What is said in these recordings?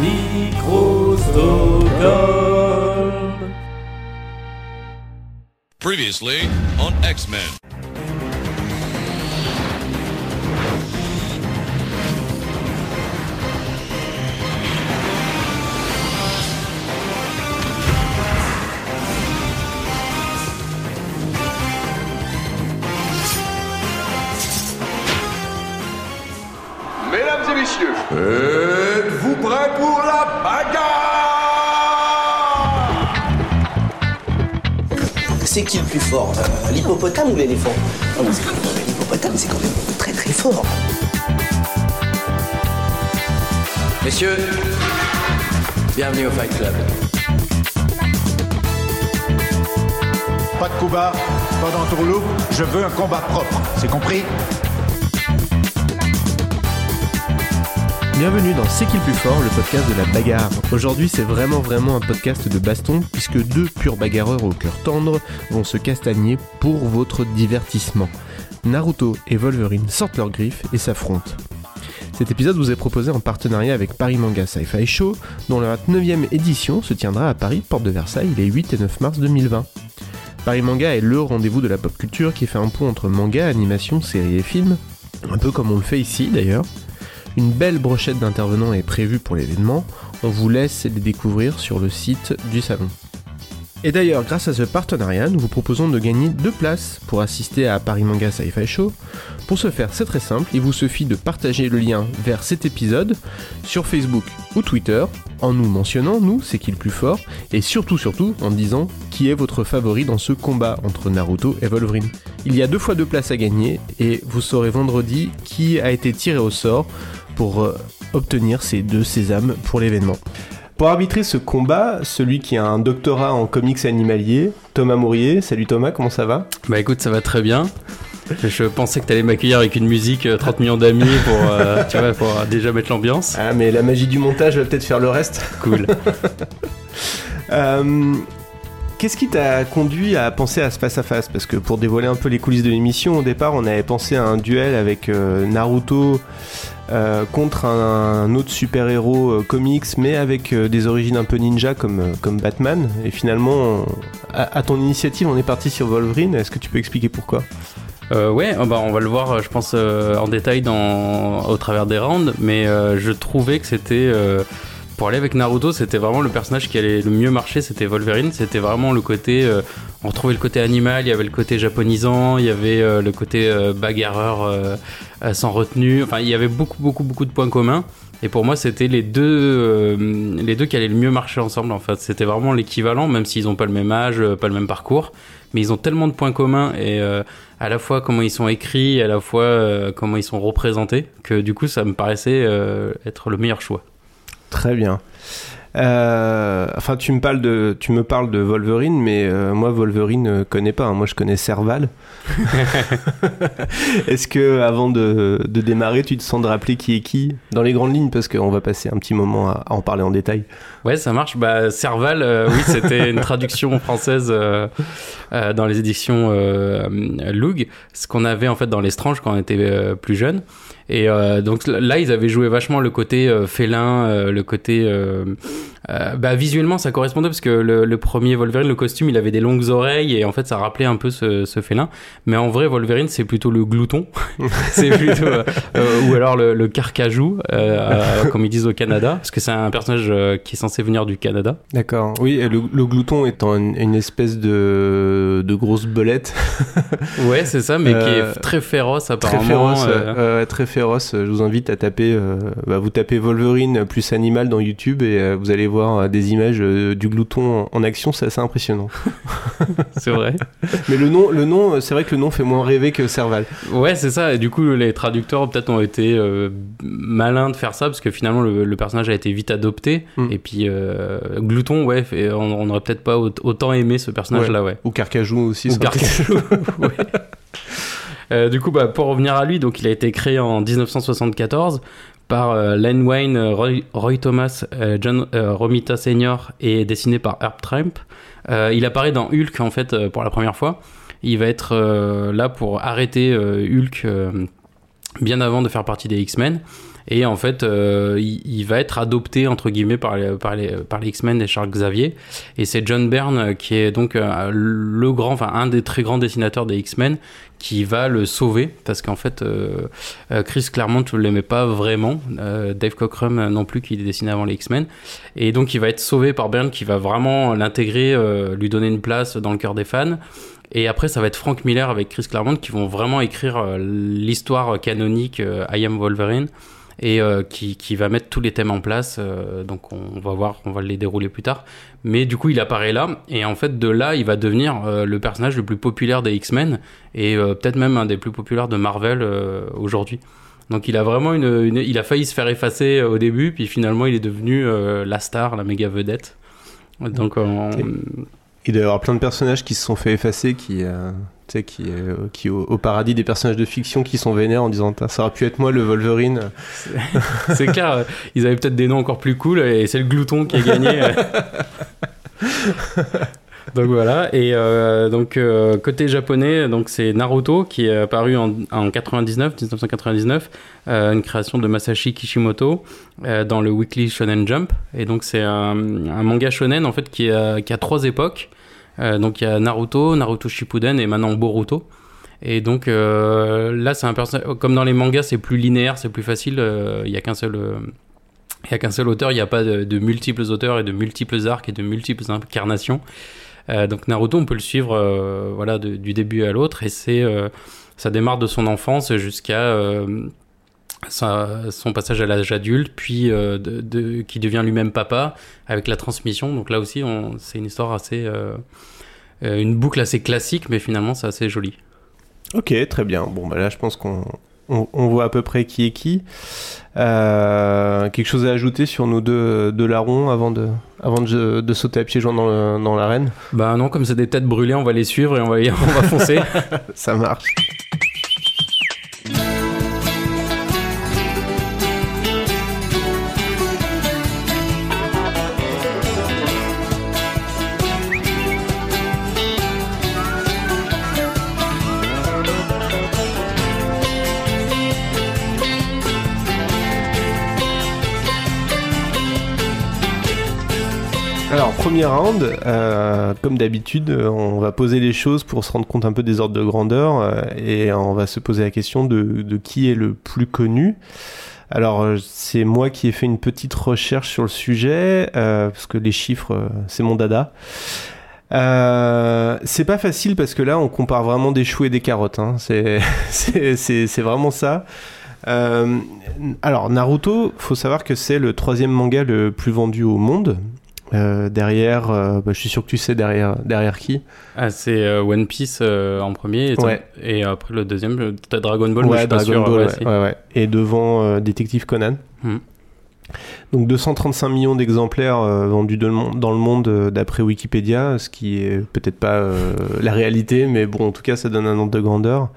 Microsoft. Previously on X Men. Mesdames et messieurs, êtes-vous prêts pour la bagarre C'est qui le plus fort euh, L'hippopotame ou l'éléphant? Non, mais c'est quand même- L'hippopotame, c'est quand même très très fort. Messieurs, bienvenue au Fight Club. Pas de coup bas, pas d'entourloupe, je veux un combat propre. C'est compris? Bienvenue dans C'est qui le plus fort, le podcast de la bagarre. Aujourd'hui, c'est vraiment vraiment un podcast de baston puisque deux purs bagarreurs au cœur tendre vont se castagner pour votre divertissement. Naruto et Wolverine sortent leurs griffes et s'affrontent. Cet épisode vous est proposé en partenariat avec Paris Manga Sci-Fi Show, dont la 29e édition se tiendra à Paris, porte de Versailles, les 8 et 9 mars 2020. Paris Manga est le rendez-vous de la pop culture qui fait un pont entre manga, animation, séries et films, un peu comme on le fait ici d'ailleurs. Une belle brochette d'intervenants est prévue pour l'événement, on vous laisse les découvrir sur le site du salon. Et d'ailleurs, grâce à ce partenariat, nous vous proposons de gagner deux places pour assister à Paris Manga Sci-Fi Show. Pour ce faire, c'est très simple, il vous suffit de partager le lien vers cet épisode sur Facebook ou Twitter en nous mentionnant, nous, c'est qui le plus fort, et surtout, surtout, en disant qui est votre favori dans ce combat entre Naruto et Wolverine. Il y a deux fois deux places à gagner, et vous saurez vendredi qui a été tiré au sort pour euh, obtenir ces deux sésames pour l'événement. Pour arbitrer ce combat, celui qui a un doctorat en comics animaliers, Thomas Mourier. Salut Thomas, comment ça va? Bah écoute, ça va très bien. Je pensais que t'allais m'accueillir avec une musique euh, 30 millions d'amis pour, euh, tu vois, pour euh, déjà mettre l'ambiance. Ah mais la magie du montage va peut-être faire le reste. Cool. Euh, Qu'est-ce qui t'a conduit à penser à ce face-à-face Parce que pour dévoiler un peu les coulisses de l'émission, au départ on avait pensé à un duel avec euh, Naruto euh, contre un, autre super-héros euh, comics, mais avec euh, des origines un peu ninja comme, comme Batman. Et finalement, à, à ton initiative, on est parti sur Wolverine. Est-ce que tu peux expliquer pourquoi? Ouais, oh, bah, on va le voir, je pense, en détail dans, au travers des rounds, mais je trouvais que c'était. Pour aller avec Naruto, c'était vraiment le personnage qui allait le mieux marcher, c'était Wolverine. C'était vraiment le côté. euh, on retrouvait le côté animal, il y avait le côté japonisant, il y avait euh, le côté euh, bagarreur euh, euh, sans retenue. Enfin, il y avait beaucoup, beaucoup, beaucoup de points communs. Et pour moi, c'était les deux, euh, les deux qui allaient le mieux marcher ensemble. En fait, c'était vraiment l'équivalent, même s'ils n'ont pas le même âge, pas le même parcours, mais ils ont tellement de points communs et à la fois comment ils sont écrits, à la fois comment ils sont représentés, que du coup, ça me paraissait être le meilleur choix. Très bien. Euh, enfin, tu me parles de, tu me parles de Wolverine, mais euh, moi Wolverine euh, connais pas. hein. Moi, je connais Serval. Est-ce que avant de, de démarrer, tu te sens de rappeler qui est qui dans les grandes lignes, parce qu'on va passer un petit moment à, à en parler en détail. Ouais, ça marche. Bah, Serval, oui, c'était une traduction française dans les éditions Loug, ce qu'on avait en fait dans l'Estrange quand on était plus jeune. Et euh, donc là, ils avaient joué vachement le côté euh, félin, euh, le côté. Euh, bah, visuellement, ça correspondait parce que le, le premier Wolverine, le costume, il avait des longues oreilles et en fait, ça rappelait un peu ce, ce félin. Mais en vrai, Wolverine, c'est plutôt le glouton. c'est plutôt. euh, euh, ou alors le, le carcajou, euh, comme ils disent au Canada, parce que c'est un personnage qui est censé venir du Canada. D'accord. Oui, et le, le glouton étant une, une espèce de, de grosse belette Ouais, c'est ça, mais qui est très féroce très apparemment. féroce. euh, ouais, très féroce. Je vous invite à taper. bah, vous tapez Wolverine plus animal dans YouTube et vous allez voir euh, des images euh, du glouton en, action, c'est assez impressionnant. c'est vrai. Mais le nom, le nom, euh, c'est vrai que le nom fait moins rêver que Serval. Ouais, c'est ça. Et du coup, les traducteurs peut-être ont été euh, malins de faire ça parce que finalement, le, le personnage a été vite adopté. Mm. Et puis, euh, Glouton, ouais, fait- on on aurait peut-être pas au- autant aimé ce personnage-là, ouais. Ou Carcajou aussi. Ou Carcajou, ouais. Euh, du coup, bah, pour revenir à lui, donc il a été créé en 1974 par euh, Len Wayne, euh, Roy, Thomas, euh, John Romita Sr. et dessiné par Herb Tramp. Il apparaît dans Hulk en fait pour la première fois. Il va être là pour arrêter Hulk bien avant de faire partie des X-Men. Et en fait, il, va être adopté entre guillemets par les, par les, par les X-Men et Charles Xavier. Et c'est John Byrne qui est donc le grand, enfin un des très grands dessinateurs des X-Men qui va le sauver parce qu'en fait euh, euh, Chris Claremont ne l'aimait pas vraiment, euh, Dave Cockrum non plus qui dessinait avant les X-Men. Et donc il va être sauvé par Byrne qui va vraiment l'intégrer, lui donner une place dans le cœur des fans. Et après, ça va être Frank Miller avec Chris Claremont qui vont vraiment écrire l'histoire canonique I Am Wolverine et euh, qui, qui va mettre tous les thèmes en place. euh, donc on va voir, on va les dérouler plus tard. Mais du coup, il apparaît là et en fait, de là, il va devenir euh, le personnage le plus populaire des X-Men et peut-être même un des plus populaires de Marvel aujourd'hui. Donc il a vraiment une, il a failli se faire effacer au début, puis finalement il est devenu la star, la méga vedette. Donc on- Il doit y avoir plein de personnages qui se sont fait effacer, qui, tu sais, qui, euh, qui au, au paradis des personnages de fiction qui sont vénères en disant ça aurait pu être moi le Wolverine. c'est clair, ils avaient peut-être des noms encore plus cool et c'est le glouton qui a gagné. donc voilà, et euh, donc euh, côté japonais, donc c'est Naruto qui est apparu en, en 99, 1999, euh, une création de Masashi Kishimoto dans le Weekly Shonen Jump. Et donc c'est un, un manga shonen en fait qui a, qui a trois époques. Euh, donc il y a Naruto, Naruto Shippuden et maintenant Boruto. Et donc euh, là, c'est un personnage. Comme dans les mangas, c'est plus linéaire, c'est plus facile. euh, Il y a qu'un seul. il a qu'un seul auteur, il n'y a pas de, multiples auteurs et de multiples arcs et de multiples incarnations. Donc Naruto, on peut le suivre voilà, du début à l'autre et c'est ça démarre de son enfance jusqu'à sa- son passage à l'âge adulte, puis euh, de, de- qui devient lui-même papa avec la transmission. Donc là aussi, c'est une histoire assez. euh, euh, une boucle assez classique, mais finalement, c'est assez joli. Ok, très bien. Bon, bah là, je pense qu'on on, on voit à peu près qui est qui. Euh, quelque chose à ajouter sur nos deux, deux larrons avant de, avant de, de sauter à pieds joints dans, le- dans l'arène? Bah non, comme c'est des têtes brûlées, on va les suivre et on va, on va foncer. Ça marche. Premier round, euh, comme d'habitude, euh, on va poser les choses pour se rendre compte un peu des ordres de grandeur euh, et on va se poser la question de, qui est le plus connu. Alors, c'est moi qui ai fait une petite recherche sur le sujet, parce que les chiffres, c'est mon dada. Euh, c'est pas facile parce que là, on compare vraiment des choux et des carottes. Hein. C'est, vraiment ça. Alors, Naruto, faut savoir que c'est le troisième manga le plus vendu au monde. Euh, derrière, euh, bah, je suis sûr que tu sais derrière, derrière qui. Ah, c'est euh, One Piece en premier, et, Ouais. et après le deuxième, peut-être Dragon Ball, mais je ouais, pas Dragon sûr. Ball, ouais, ouais. Et devant Détective Conan. Hmm. Donc 235 millions d'exemplaires vendus de dans le monde d'après Wikipédia, ce qui est peut-être pas la réalité, mais bon, en tout cas, ça donne un ordre de grandeur.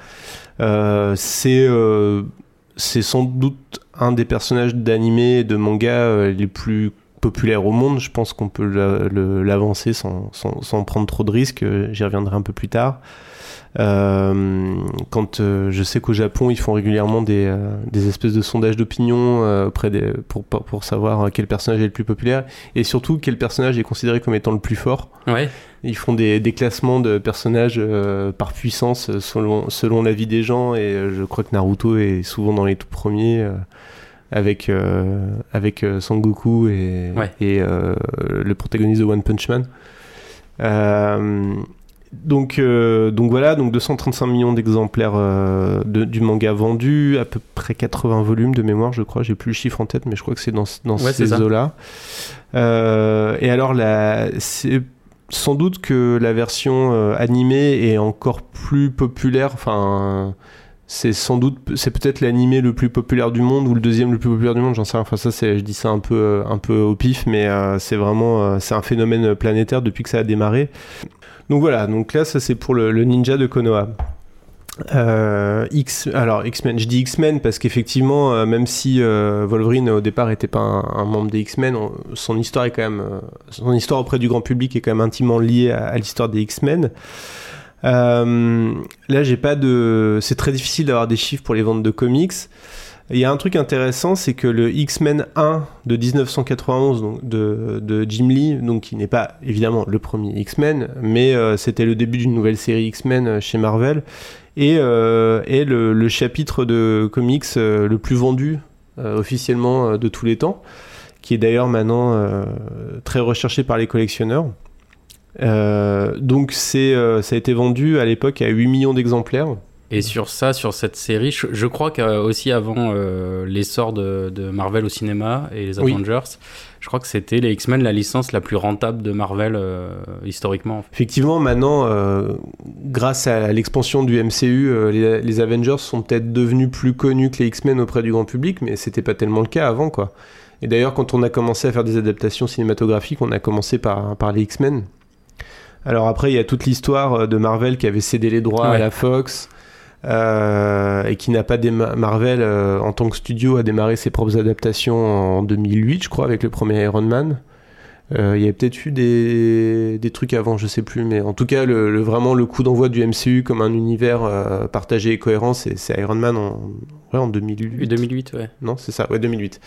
C'est c'est sans doute un des personnages d'animé et de manga les plus populaires au monde. Je pense qu'on peut l'avancer sans, sans, sans prendre trop de risques. Euh, J'y reviendrai un peu plus tard. Euh, quand euh, je sais qu'au Japon, ils font régulièrement des, euh, des espèces de sondages d'opinion pour, savoir quel personnage est le plus populaire et surtout quel personnage est considéré comme étant le plus fort. Ouais. Ils font des, des classements de personnages par puissance selon, selon l'avis des gens et je crois que Naruto est souvent dans les tout premiers avec, euh, avec euh, Sangoku et, Ouais. et euh, le protagoniste de One Punch Man. Donc, donc voilà, donc 235 millions d'exemplaires de- du manga vendus, à peu près 80 volumes de mémoire, je crois. J'ai plus le chiffre en tête, mais je crois que c'est dans, dans Ouais, ces eaux-là. Et alors, la, c'est sans doute que la version euh, animée est encore plus populaire. Enfin, c'est sans doute, c'est peut-être l'animé le plus populaire du monde ou le deuxième le plus populaire du monde. J'en sais rien. Enfin, ça, je dis ça un peu, euh, un peu au pif, mais euh, c'est vraiment, euh, c'est un phénomène planétaire depuis que ça a démarré. Donc voilà, donc là ça c'est pour le, ninja de Konoha. X, alors X-Men, je dis X-Men parce qu'effectivement, même si Wolverine au départ était pas un, membre des X-Men, on- son histoire est quand même, son histoire auprès du grand public est quand même intimement liée à l'histoire des X-Men. Euh, là, j'ai pas de, c'est très difficile d'avoir des chiffres pour les ventes de comics. Il y a un truc intéressant, c'est que le X-Men 1 de 1991 donc de, de Jim Lee, donc qui n'est pas évidemment le premier X-Men, mais euh, c'était le début d'une nouvelle série X-Men euh, chez Marvel, et est le, chapitre de comics le plus vendu officiellement de tous les temps, qui est d'ailleurs maintenant très recherché par les collectionneurs. Euh, donc c'est, euh, ça a été vendu à l'époque à 8 millions d'exemplaires. Et sur ça, sur cette série, je, je crois qu'aussi avant euh, l'essor de, de Marvel au cinéma et les Oui. Avengers, je crois que c'était les X-Men la licence la plus rentable de Marvel historiquement. en fait. Effectivement, maintenant, grâce à l'expansion du MCU, les, les Avengers sont peut-être devenus plus connus que les X-Men auprès du grand public, mais c'était pas tellement le cas avant, quoi. Et d'ailleurs, quand on a commencé à faire des adaptations cinématographiques, on a commencé par, par les X-Men. Alors après, il y a toute l'histoire euh, de Marvel qui avait cédé les droits à la Fox. euh, et qui n'a pas déma- Marvel euh, en tant que studio a démarré ses propres adaptations en 2008 je crois avec le premier Iron Man il y avait peut-être eu des, des trucs avant, je sais plus, mais en tout cas, le, le- vraiment le coup d'envoi du MCU comme un univers euh, partagé et cohérent, c'est Iron Man en, ouais, en 2008. 2008, ouais. Non, c'est ça, ouais, 2008.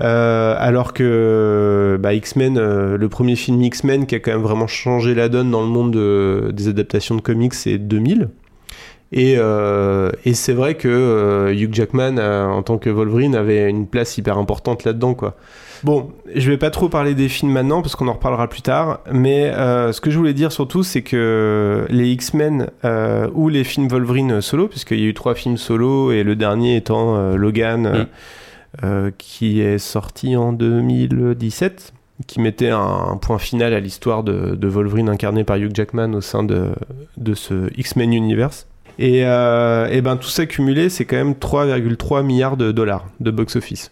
Euh, alors que bah, X-Men, euh, le premier film X-Men qui a quand même vraiment changé la donne dans le monde de- des adaptations de comics, c'est 2000. Et, euh, et c'est vrai que euh, Hugh Jackman, euh, en tant que Wolverine, avait une place hyper importante là-dedans, quoi. Bon, je vais pas trop parler des films maintenant parce qu'on en reparlera plus tard, mais euh, ce que je voulais dire surtout, c'est que les X-Men euh, ou les films Wolverine solo, puisqu'il y a eu trois films solo et le dernier étant euh, Logan, Mm. qui est sorti en 2017, qui mettait un, un point final à l'histoire de, de Wolverine incarné par Hugh Jackman au sein de, de ce X-Men Universe. Et, et ben tout ça cumulé, c'est quand même 3,3 milliards de dollars de box-office.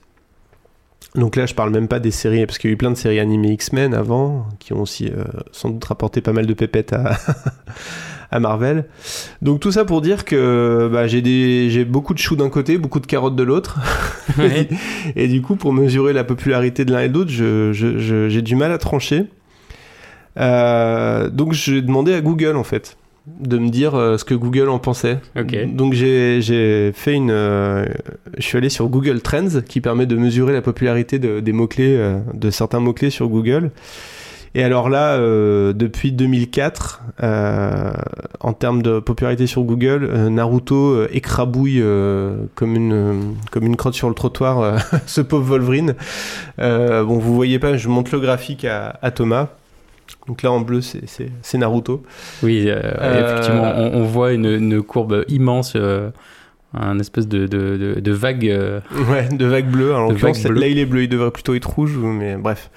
Donc là, je parle même pas des séries, parce qu'il y a eu plein de séries animées X-Men avant, qui ont aussi euh, sans doute rapporté pas mal de pépettes à, à Marvel. Donc tout ça pour dire que bah, j'ai des- j'ai beaucoup de choux d'un côté, beaucoup de carottes de l'autre. Ouais. Et du coup, pour mesurer la popularité de l'un et de l'autre, j'ai du mal à trancher. Euh, donc j'ai demandé à Google, en fait, de me dire euh, ce que Google en pensait. Donc j'ai fait une... euh, je suis allé sur Google Trends, qui permet de mesurer la popularité de- des mots-clés, euh, de certains mots-clés sur Google. Et alors là, depuis 2004, euh, en termes de popularité sur Google, Naruto écrabouille comme, une, comme une crotte sur le trottoir ce pauvre Wolverine. Bon, vous voyez pas, je montre le graphique à, à Thomas. Donc là, en bleu, c'est- Naruto. Oui, euh, Euh, effectivement, on, on voit une, une courbe immense, euh, un espèce de, de, de, de vague. euh, Ouais, de. En l'occurrence, vagues bleues. là, il est bleu, il devrait plutôt être rouge, mais bref.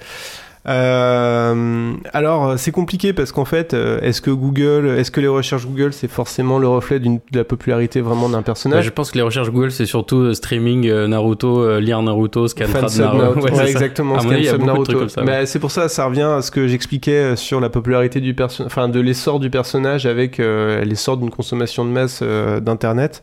Euh, alors, c'est compliqué parce qu'en fait, euh, est-ce que Google, est-ce que les recherches Google, c'est forcément le reflet de la popularité vraiment d'un bah, personnage je pense que les recherches Google, c'est surtout euh, streaming euh, Naruto, lire Naruto, scan Naruto. Naruto. Ouais, Ouais, exactement. Scan sub Naruto. trucs comme ça. ouais. Bah, c'est pour ça, ça revient à ce que j'expliquais sur la popularité du personnage, enfin de l'essor du personnage avec l'essor d'une consommation de masse d'internet.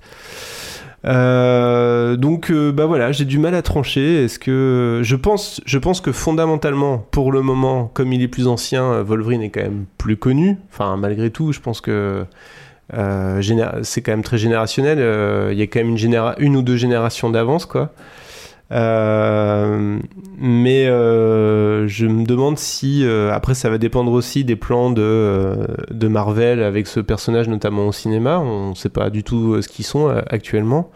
Euh, donc euh, bah voilà, j'ai du mal à trancher. Est-ce que je pense, je pense que fondamentalement, pour le moment, comme il est plus ancien, euh, Wolverine est quand même plus connu. Enfin, malgré tout, je pense que c'est quand même très générationnel. Il y a quand même une, une ou deux générations d'avance, quoi. Euh, mais euh, je me demande si euh, après ça va dépendre aussi des plans de, euh, de Marvel avec ce personnage notamment au cinéma. On sait pas du tout ce qu'ils sont actuellement.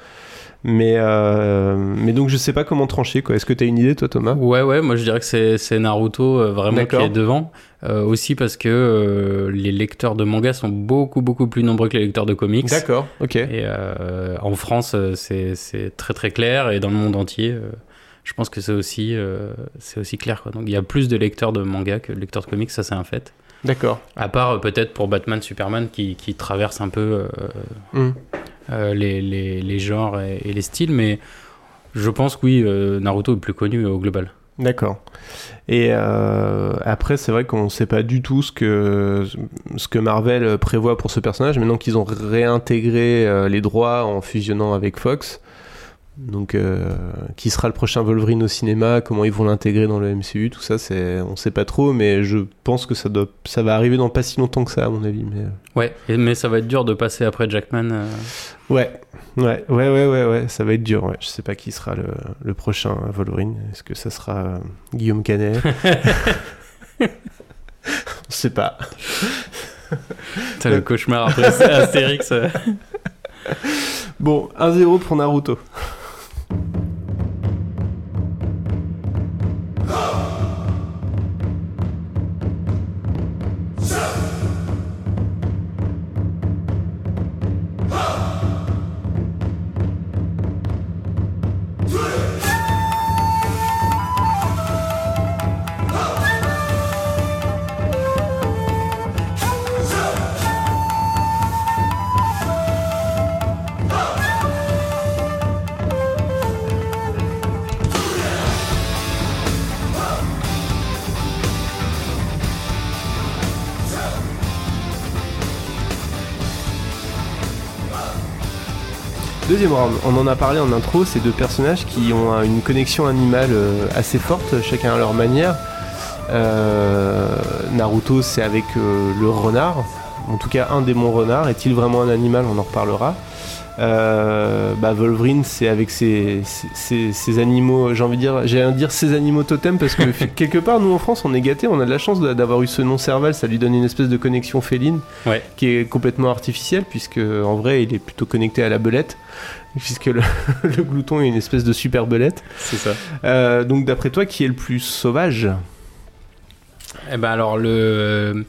Mais, euh, mais donc je sais pas comment trancher quoi. Est-ce que tu as une idée toi Thomas? Ouais, ouais, moi je dirais que c'est c'est Naruto euh, vraiment qui est devant. Euh, aussi parce que les lecteurs de manga sont beaucoup, beaucoup plus nombreux que les lecteurs de comics. D'accord, ok. Et en France, c'est c'est très très clair et dans le monde entier, je pense que c'est aussi, c'est aussi clair. Quoi. Donc il y a plus de lecteurs de manga que de lecteurs de comics, ça c'est un fait. D'accord. À part peut-être pour Batman, Superman qui, qui traverse un peu euh, les, les, les genres et, et les styles, mais je pense que oui, euh, Naruto est plus connu au global. D'accord. Et euh, après, c'est vrai qu'on ne sait pas du tout ce que, ce que Marvel prévoit pour ce personnage, maintenant qu'ils ont réintégré euh, les droits en fusionnant avec Fox. Donc, euh, qui sera le prochain Wolverine au cinéma Comment ils vont l'intégrer dans le MCU Tout ça, c'est, on sait pas trop, mais je pense que ça, doit, ça va arriver dans pas si longtemps que ça, à mon avis. Mais... euh, Ouais, mais ça va être dur de passer après Jackman. Ouais, ouais, ouais, ouais, ouais, ouais, ça va être dur. Ouais. Je sais pas qui sera le, le prochain Wolverine. Est-ce que ça sera euh, Guillaume Canet? On sait pas. T'as le cauchemar après Astérix. euh. Bon, 1-0 pour Naruto. On en a parlé en intro, ces deux personnages qui ont une connexion animale euh, assez forte, chacun à leur manière. Euh, Naruto, c'est avec euh, le renard, en tout cas un démon renard. Est-il vraiment un animal? On en reparlera. Euh, bah, Wolverine, c'est avec ses, ses- ses- ses animaux, j'ai envie de dire, j'ai envie de dire ses animaux totems parce que quelque part, nous en France, on est gâtés, on a de la chance d'avoir eu ce nom Serval, ça lui donne une espèce de connexion féline Ouais. qui est complètement artificielle puisque en vrai, il est plutôt connecté à la belette puisque le, le glouton est une espèce de super belette. C'est ça. Euh, donc d'après toi, qui est le plus sauvage? Eh ben alors le,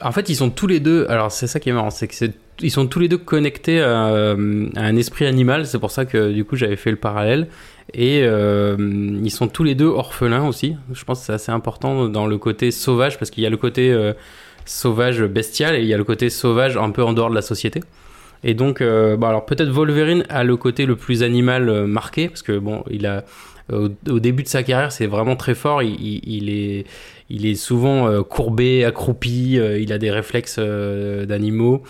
en fait ils sont tous les deux. Alors c'est ça qui est marrant, c'est que c'est, ils sont tous les deux connectés à, à un esprit animal. C'est pour ça que du coup j'avais fait le parallèle. Et euh, ils sont tous les deux orphelins aussi. Je pense que c'est assez important dans le côté sauvage parce qu'il y a le côté euh, sauvage bestial et il y a le côté sauvage un peu en dehors de la société. Et donc, euh, bon, alors peut-être Wolverine a le côté le plus animal euh, marqué parce que bon, il a au, au début de sa carrière, c'est vraiment très fort. Il, il- il est, il est souvent euh, courbé, accroupi. euh, il a des réflexes euh, d'animaux.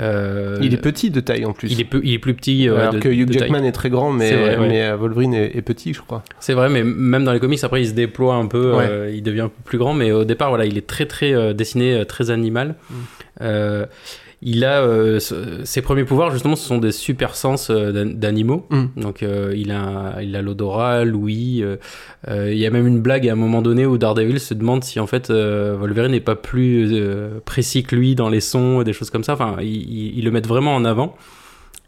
Euh, Il est petit de taille en plus. il est, peu- il est plus petit. Alors de- que Hugh taille. Jackman est très grand, mais, C'est vrai, ouais. mais euh, Wolverine est, est petit, je crois. C'est vrai, mais même dans les comics, après, il se déploie un peu, Ouais. euh, il devient un peu plus grand, mais au départ, voilà, il est très, très euh, dessiné, euh, très animal. Mm. Il a euh, ses premiers pouvoirs, justement, ce sont des super sens euh, d'an- d'animaux. Mm. Donc, euh, il a, il a l'odorat, l'ouïe. euh, euh, il y a même une blague à un moment donné où Daredevil se demande si en fait euh, Wolverine n'est pas plus euh, précis que lui dans les sons, des choses comme ça. Enfin, ils il, ils le mettent vraiment en avant.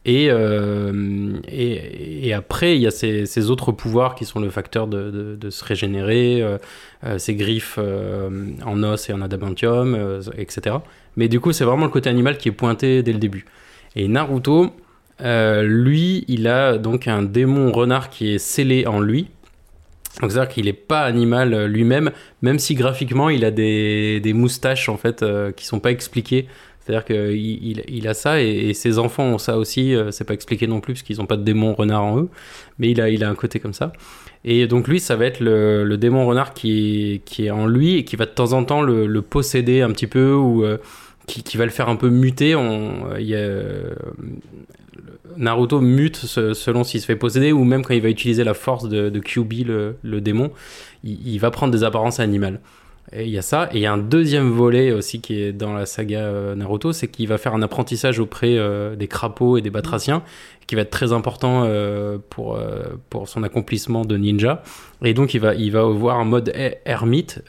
Et, euh, et, et après, il y a ces, ces autres pouvoirs qui sont le facteur de, de, se régénérer, euh, euh, ses griffes en os et en adamantium, etc. Mais du coup, c'est vraiment le côté animal qui est pointé dès le début. Et Naruto, lui, il a donc un démon renard qui est scellé en lui. Donc c'est-à-dire qu'il n'est pas animal lui-même, même si graphiquement il a des, des moustaches en fait qui sont pas expliquées. C'est-à-dire qu'il il, a ça et, ses enfants ont ça aussi. euh, c'est pas expliqué non plus parce qu'ils n'ont pas de démon renard en eux, mais il a, un côté comme ça. Et donc lui, ça va être le, démon renard qui est, en lui et qui va de temps en temps le, posséder un petit peu ou euh, qui, va le faire un peu muter. Euh, Naruto mute se- selon s'il se fait posséder ou même quand il va utiliser la force de, de Kyuubi, le, démon, il va prendre des apparences animales. Et il y a ça. Et il y a un deuxième volet aussi qui est dans la saga euh, Naruto, c'est qu'il va faire un apprentissage auprès euh, des crapauds et des batraciens, qui va être très important euh, pour, pour son accomplissement de ninja. Et donc il va, il va avoir un mode er- ermite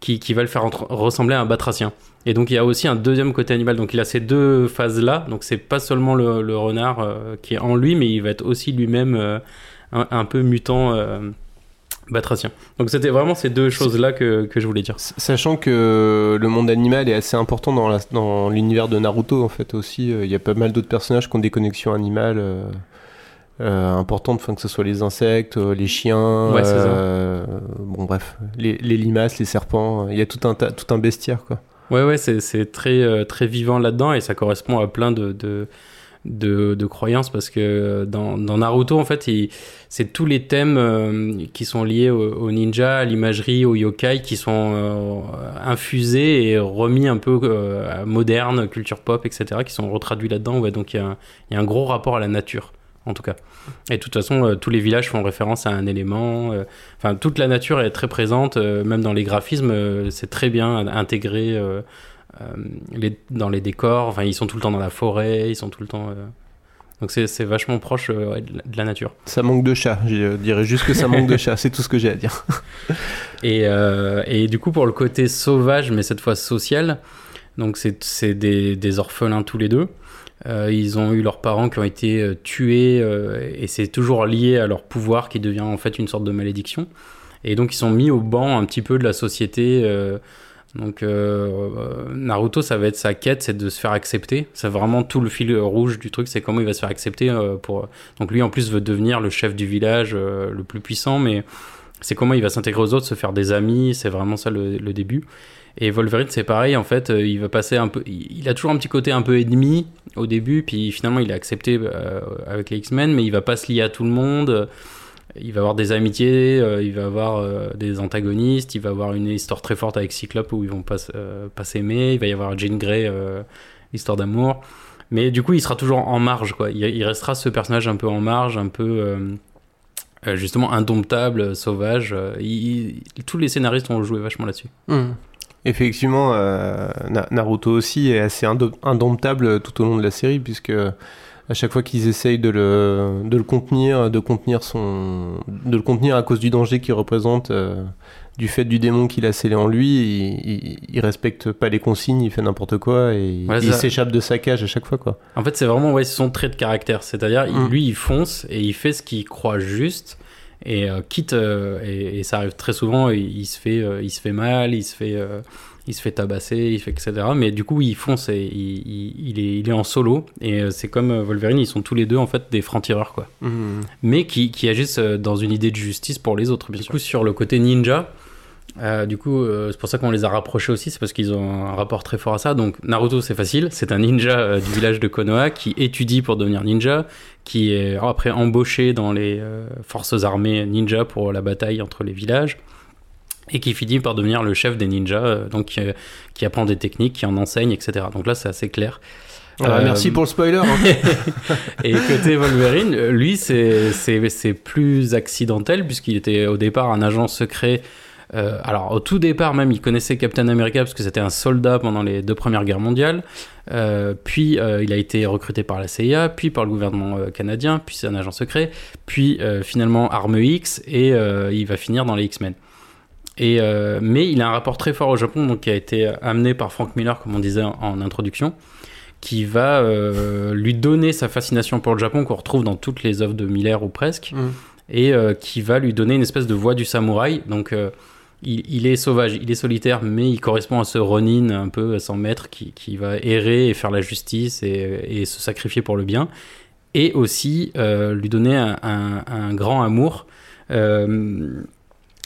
qui, qui va le faire ressembler à un batracien. Et donc il y a aussi un deuxième côté animal. Donc il a ces deux phases-là. Donc c'est pas seulement le, renard qui est en lui, mais il va être aussi lui-même un, peu mutant batracien. Donc c'était vraiment ces deux choses-là que, que je voulais dire. Sachant que le monde animal est assez important dans l'univers de Naruto en fait aussi, euh, il y a pas mal d'autres personnages qui ont des connexions animales euh, euh, importantes, enfin que ce soit les insectes, les chiens, Ouais, euh, bon bref, les, les limaces, les serpents, il y a tout un tout un bestiaire quoi. Ouais, ouais, c'est, c'est très, très vivant là-dedans et ça correspond à plein de, de, de, de croyances parce que dans, dans Naruto, en fait, c'est tous les thèmes euh, qui sont liés au, au ninja, à l'imagerie, au yokai qui sont euh, infusés et remis un peu euh, à moderne, culture pop, etc., qui sont retraduits là-dedans. Donc il y, y a un gros rapport à la nature, en tout cas. Et de toute façon, euh, tous les villages font référence à un élément. euh, Enfin, toute la nature est très présente, euh, même dans les graphismes, euh, c'est très bien intégré euh, euh, les- dans les décors. Enfin, ils sont tout le temps dans la forêt, ils sont tout le temps. euh, Donc c'est vachement proche euh, de la- nature. Ça manque de chat, je dirais juste que ça manque de chat, c'est tout ce que j'ai à dire. Et, euh, et du coup, pour le côté sauvage, mais cette fois social, donc c'est des, des orphelins tous les deux. Euh, ils ont eu leurs parents qui ont été euh, tués euh, et c'est toujours lié à leur pouvoir qui devient en fait une sorte de malédiction. Et donc ils sont mis au banc un petit peu de la société. Donc euh, euh, Naruto, ça va être sa quête, c'est de se faire accepter. C'est vraiment tout le fil rouge du truc, c'est comment il va se faire accepter. euh, pour... Donc lui en plus veut devenir le chef du village le plus puissant, mais c'est comment il va s'intégrer aux autres, se faire des amis, c'est vraiment ça le, le début. Et Wolverine, c'est pareil, en fait, il va passer un peu. Il a toujours un petit côté un peu ennemi au début, puis finalement il est accepté avec les X-Men, mais il va pas se lier à tout le monde. Il va avoir des amitiés, euh, il va avoir euh, des antagonistes, il va avoir une histoire très forte avec Cyclope où ils vont pas, euh, s'aimer, il va y avoir Jean Grey, euh, histoire d'amour. Mais du coup, il sera toujours en marge, quoi. Il, restera ce personnage un peu en marge, un peu. justement indomptable, sauvage. tous les scénaristes ont joué vachement là-dessus. Effectivement, euh, Na- Naruto aussi est assez indo- indomptable tout au long de la série, puisque à chaque fois qu'ils essayent de le, de le contenir, de contenir son, de le contenir à cause du danger qu'il représente, euh, du fait du démon qu'il a scellé en lui, il, il, il respecte pas les consignes, il fait n'importe quoi et Ouais, il s'échappe de sa cage à chaque fois, quoi. En fait, c'est vraiment ouais, son trait de caractère. C'est-à-dire, Mm. lui, il fonce et il fait ce qu'il croit juste. Et euh, quitte, euh, et, et ça arrive très souvent, il, il se fait, il se fait mal, il se fait, il se fait tabasser, il fait etc. Mais du coup, il fonce et il, il- il est, il est en solo. Et euh, c'est comme euh, Wolverine, ils sont tous les deux en fait des francs-tireurs, quoi. mais qui, qui agissent euh, dans une idée de justice pour les autres. Bien sûr. Du coup, sur le côté ninja, euh, du coup, euh, c'est pour ça qu'on les a rapprochés aussi, c'est parce qu'ils ont un rapport très fort à ça. Donc, Naruto, c'est facile, c'est un ninja euh, du village de Konoha qui étudie pour devenir ninja, qui est après embauché dans les forces armées ninja pour la bataille entre les villages. Et qui finit par devenir le chef des ninjas, euh, donc euh, qui apprend des techniques, qui en enseigne, etc. Donc là, c'est assez clair. Ah, Euh, Merci pour le spoiler. hein. et côté Wolverine, euh, lui, c'est plus accidentel, puisqu'il était au départ un agent secret. Euh, alors, au tout départ, même, il connaissait Captain America, parce que c'était un soldat pendant les deux premières guerres mondiales. Euh, puis, il a été recruté par la CIA, puis par le gouvernement canadien, puis c'est un agent secret, puis finalement Arme X, et il va finir dans les X-Men. Et, euh, mais il a un rapport très fort au Japon, donc qui a été amené par Frank Miller, comme on disait en, en introduction, qui va euh, lui donner sa fascination pour le Japon qu'on retrouve dans toutes les œuvres de Miller ou presque, Mm. et euh, qui va lui donner une espèce de voix du samouraï. Donc il, il est sauvage, il est solitaire, mais il correspond à ce Ronin un peu sans maître qui, qui va errer et faire la justice et, et se sacrifier pour le bien, et aussi lui donner un, un- un grand amour. Euh,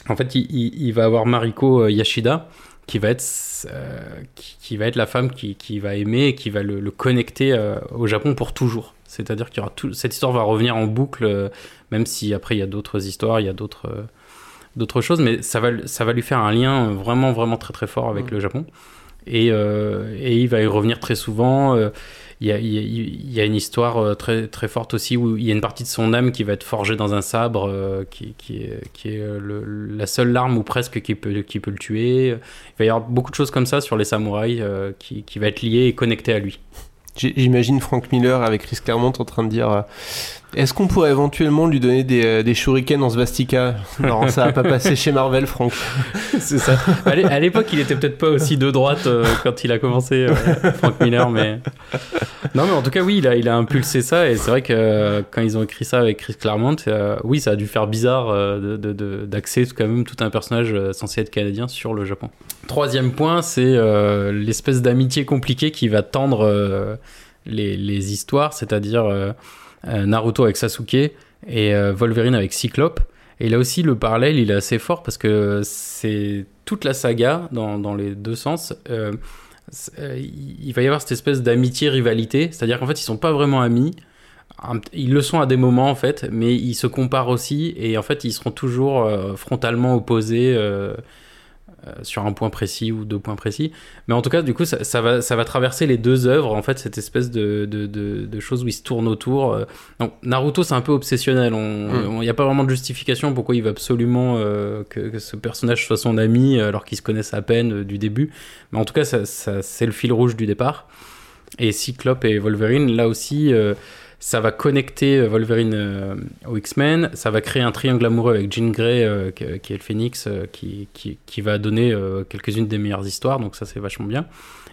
en fait, il, il- il va avoir Mariko euh, Yashida, qui va être, euh, qui, qui va être la femme qui, qui va aimer et qui va le, le connecter euh, au Japon pour toujours. C'est-à-dire qu'il y aura tout, cette histoire va revenir en boucle, euh, même si après il y a d'autres histoires, il y a d'autres d'autres choses, mais ça va, ça va lui faire un lien vraiment, vraiment très très fort avec le Japon. Et, euh, et il va y revenir très souvent. euh, il y, a, une histoire euh, très, très forte aussi où il y a une partie de son âme qui va être forgée dans un sabre qui, qui est, la seule arme ou presque qui peut, qui peut le tuer. Il va y avoir beaucoup de choses comme ça sur les samouraïs qui, qui va être liées et connectées à lui. J'imagine Frank Miller avec Chris Claremont en train de dire Est-ce qu'on pourrait éventuellement lui donner des, euh, des shurikens en svastika? Non, ça va pas passer chez Marvel, Frank. C'est ça. À l'é- à l'époque, il était peut-être pas aussi de droite euh, quand il a commencé, euh, Frank Miller, mais. Non, mais en tout cas, oui, il a, il a impulsé ça, et c'est vrai que euh, quand ils ont écrit ça avec Chris Claremont, euh, oui, ça a dû faire bizarre euh, de- de- de- d'axer quand même tout un personnage euh, censé être canadien sur le Japon. Troisième point, c'est euh, l'espèce d'amitié compliquée qui va tendre euh, les, les histoires, c'est-à-dire Naruto avec Sasuke et euh, Wolverine avec Cyclope. Et là aussi, le parallèle, il est assez fort parce que c'est toute la saga dans, dans les deux sens. euh, euh, il va y avoir cette espèce d'amitié-rivalité, c'est-à-dire qu'en fait, ils sont pas vraiment amis. Ils le sont à des moments en fait, mais ils se comparent aussi et en fait, ils seront toujours euh, frontalement opposés euh, euh, sur un point précis ou deux points précis. Mais en tout cas, du coup, ça, ça va, ça va traverser les deux œuvres, en fait, cette espèce de, de, de, de choses où ils se tournent autour. euh. Donc, Naruto, c'est un peu obsessionnel. Il Mm. n'y a pas vraiment de justification pourquoi il veut absolument euh, que, que ce personnage soit son ami, euh, alors qu'ils se connaissent à peine euh, du début. Mais en tout cas, ça, ça- c'est le fil rouge du départ. Et Cyclope et Wolverine, là aussi, euh, ça va connecter euh, Wolverine euh, aux X-Men, ça va créer un triangle amoureux avec Jean Grey, euh, qui, est le euh, qui, qui, qui va donner quelques-unes des meilleures histoires, donc ça c'est vachement bien.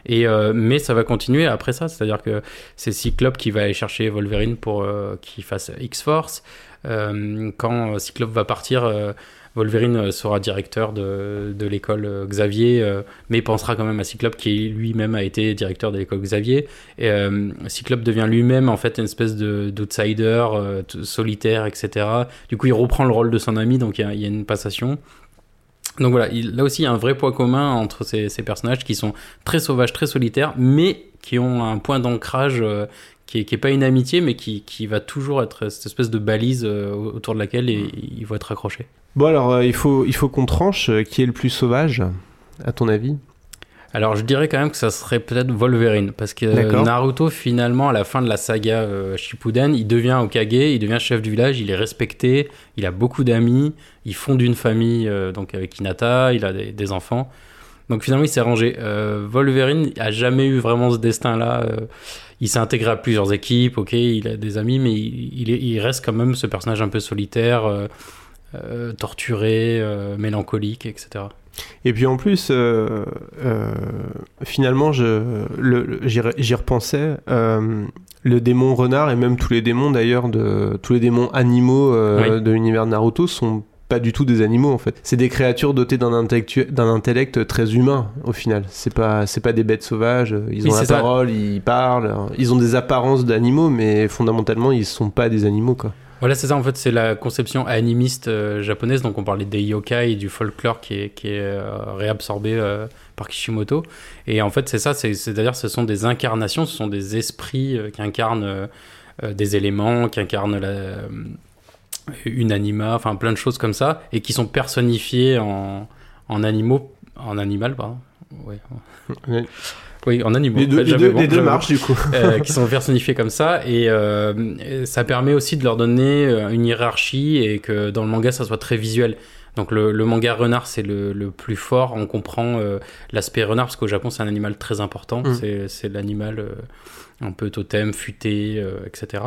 Et, mais ça va continuer après ça, c'est-à-dire que c'est Cyclope qui va aller chercher Wolverine pour qu'il fasse X-Force. Quand Cyclope va partir, Wolverine euh, sera directeur de, de l'école euh, Xavier, euh, mais pensera quand même à Cyclope qui lui-même a été directeur de l'école Xavier. Et Cyclope devient lui-même en fait une espèce de d'outsider, solitaire, etc. Du coup, il reprend le rôle de son ami, donc il y a, une passation. Donc voilà, il- là aussi, il y a un vrai point commun entre ces, personnages qui sont très sauvages, très solitaires, mais qui ont un point d'ancrage qui est, qui est pas une amitié, mais qui, qui va toujours être cette espèce de balise euh, autour de laquelle ils, ils vont être accrochés. Bon, alors, euh, il faut, il faut qu'on tranche. euh, Qui est le plus sauvage, à ton avis? Alors je dirais quand même que ça serait peut-être Wolverine, parce que D'accord. Naruto finalement à la fin de la saga euh, Shippuden, il devient Okage, il devient chef du village, il est respecté, il a beaucoup d'amis, il fonde une famille euh, donc avec Hinata, il a des, des enfants. Donc finalement il s'est rangé. Euh, Wolverine a jamais eu vraiment ce destin-là. Il s'est intégré à plusieurs équipes, ok, il a des amis, mais il, il est- il reste quand même ce personnage un peu solitaire, euh, euh, torturé, euh, mélancolique, etc. Et puis en plus, euh, euh, finalement, je, le, le- j'y, j'y repensais. euh, le démon renard et même tous les démons d'ailleurs, de, tous les démons animaux Oui. de l'univers de Naruto sont pas du tout des animaux en fait. C'est des créatures dotées d'un, intellect très humain au final. C'est pas, c'est pas des bêtes sauvages. Ils Oui, ont la ça. parole, ils parlent. Ils ont des apparences d'animaux, mais fondamentalement, ils sont pas des animaux quoi. Voilà, c'est ça, en fait, c'est la conception animiste euh, japonaise. Donc, on parlait des yokai et du folklore qui est, qui est euh, réabsorbé euh, par Kishimoto. Et en fait, c'est ça, c'est- c'est-à-dire, ce sont des incarnations, ce sont des esprits qui incarnent des éléments, qui incarnent la, une anima, enfin, plein de choses comme ça, et qui sont personnifiés en, en animaux, en animal, pardon. Ouais. Ouais. Oui, en animaux. Les deux, les deux, bon, les deux j'avais bon marchent du coup. euh, qui sont personnifiés comme ça et, euh, et ça permet aussi de leur donner euh, une hiérarchie et que dans le manga ça soit très visuel. Donc le, le manga renard c'est le, le plus fort, on comprend euh, l'aspect renard parce qu'au Japon c'est un animal très important, Mm. c'est, c'est l'animal un peu totem, futé, euh, etc.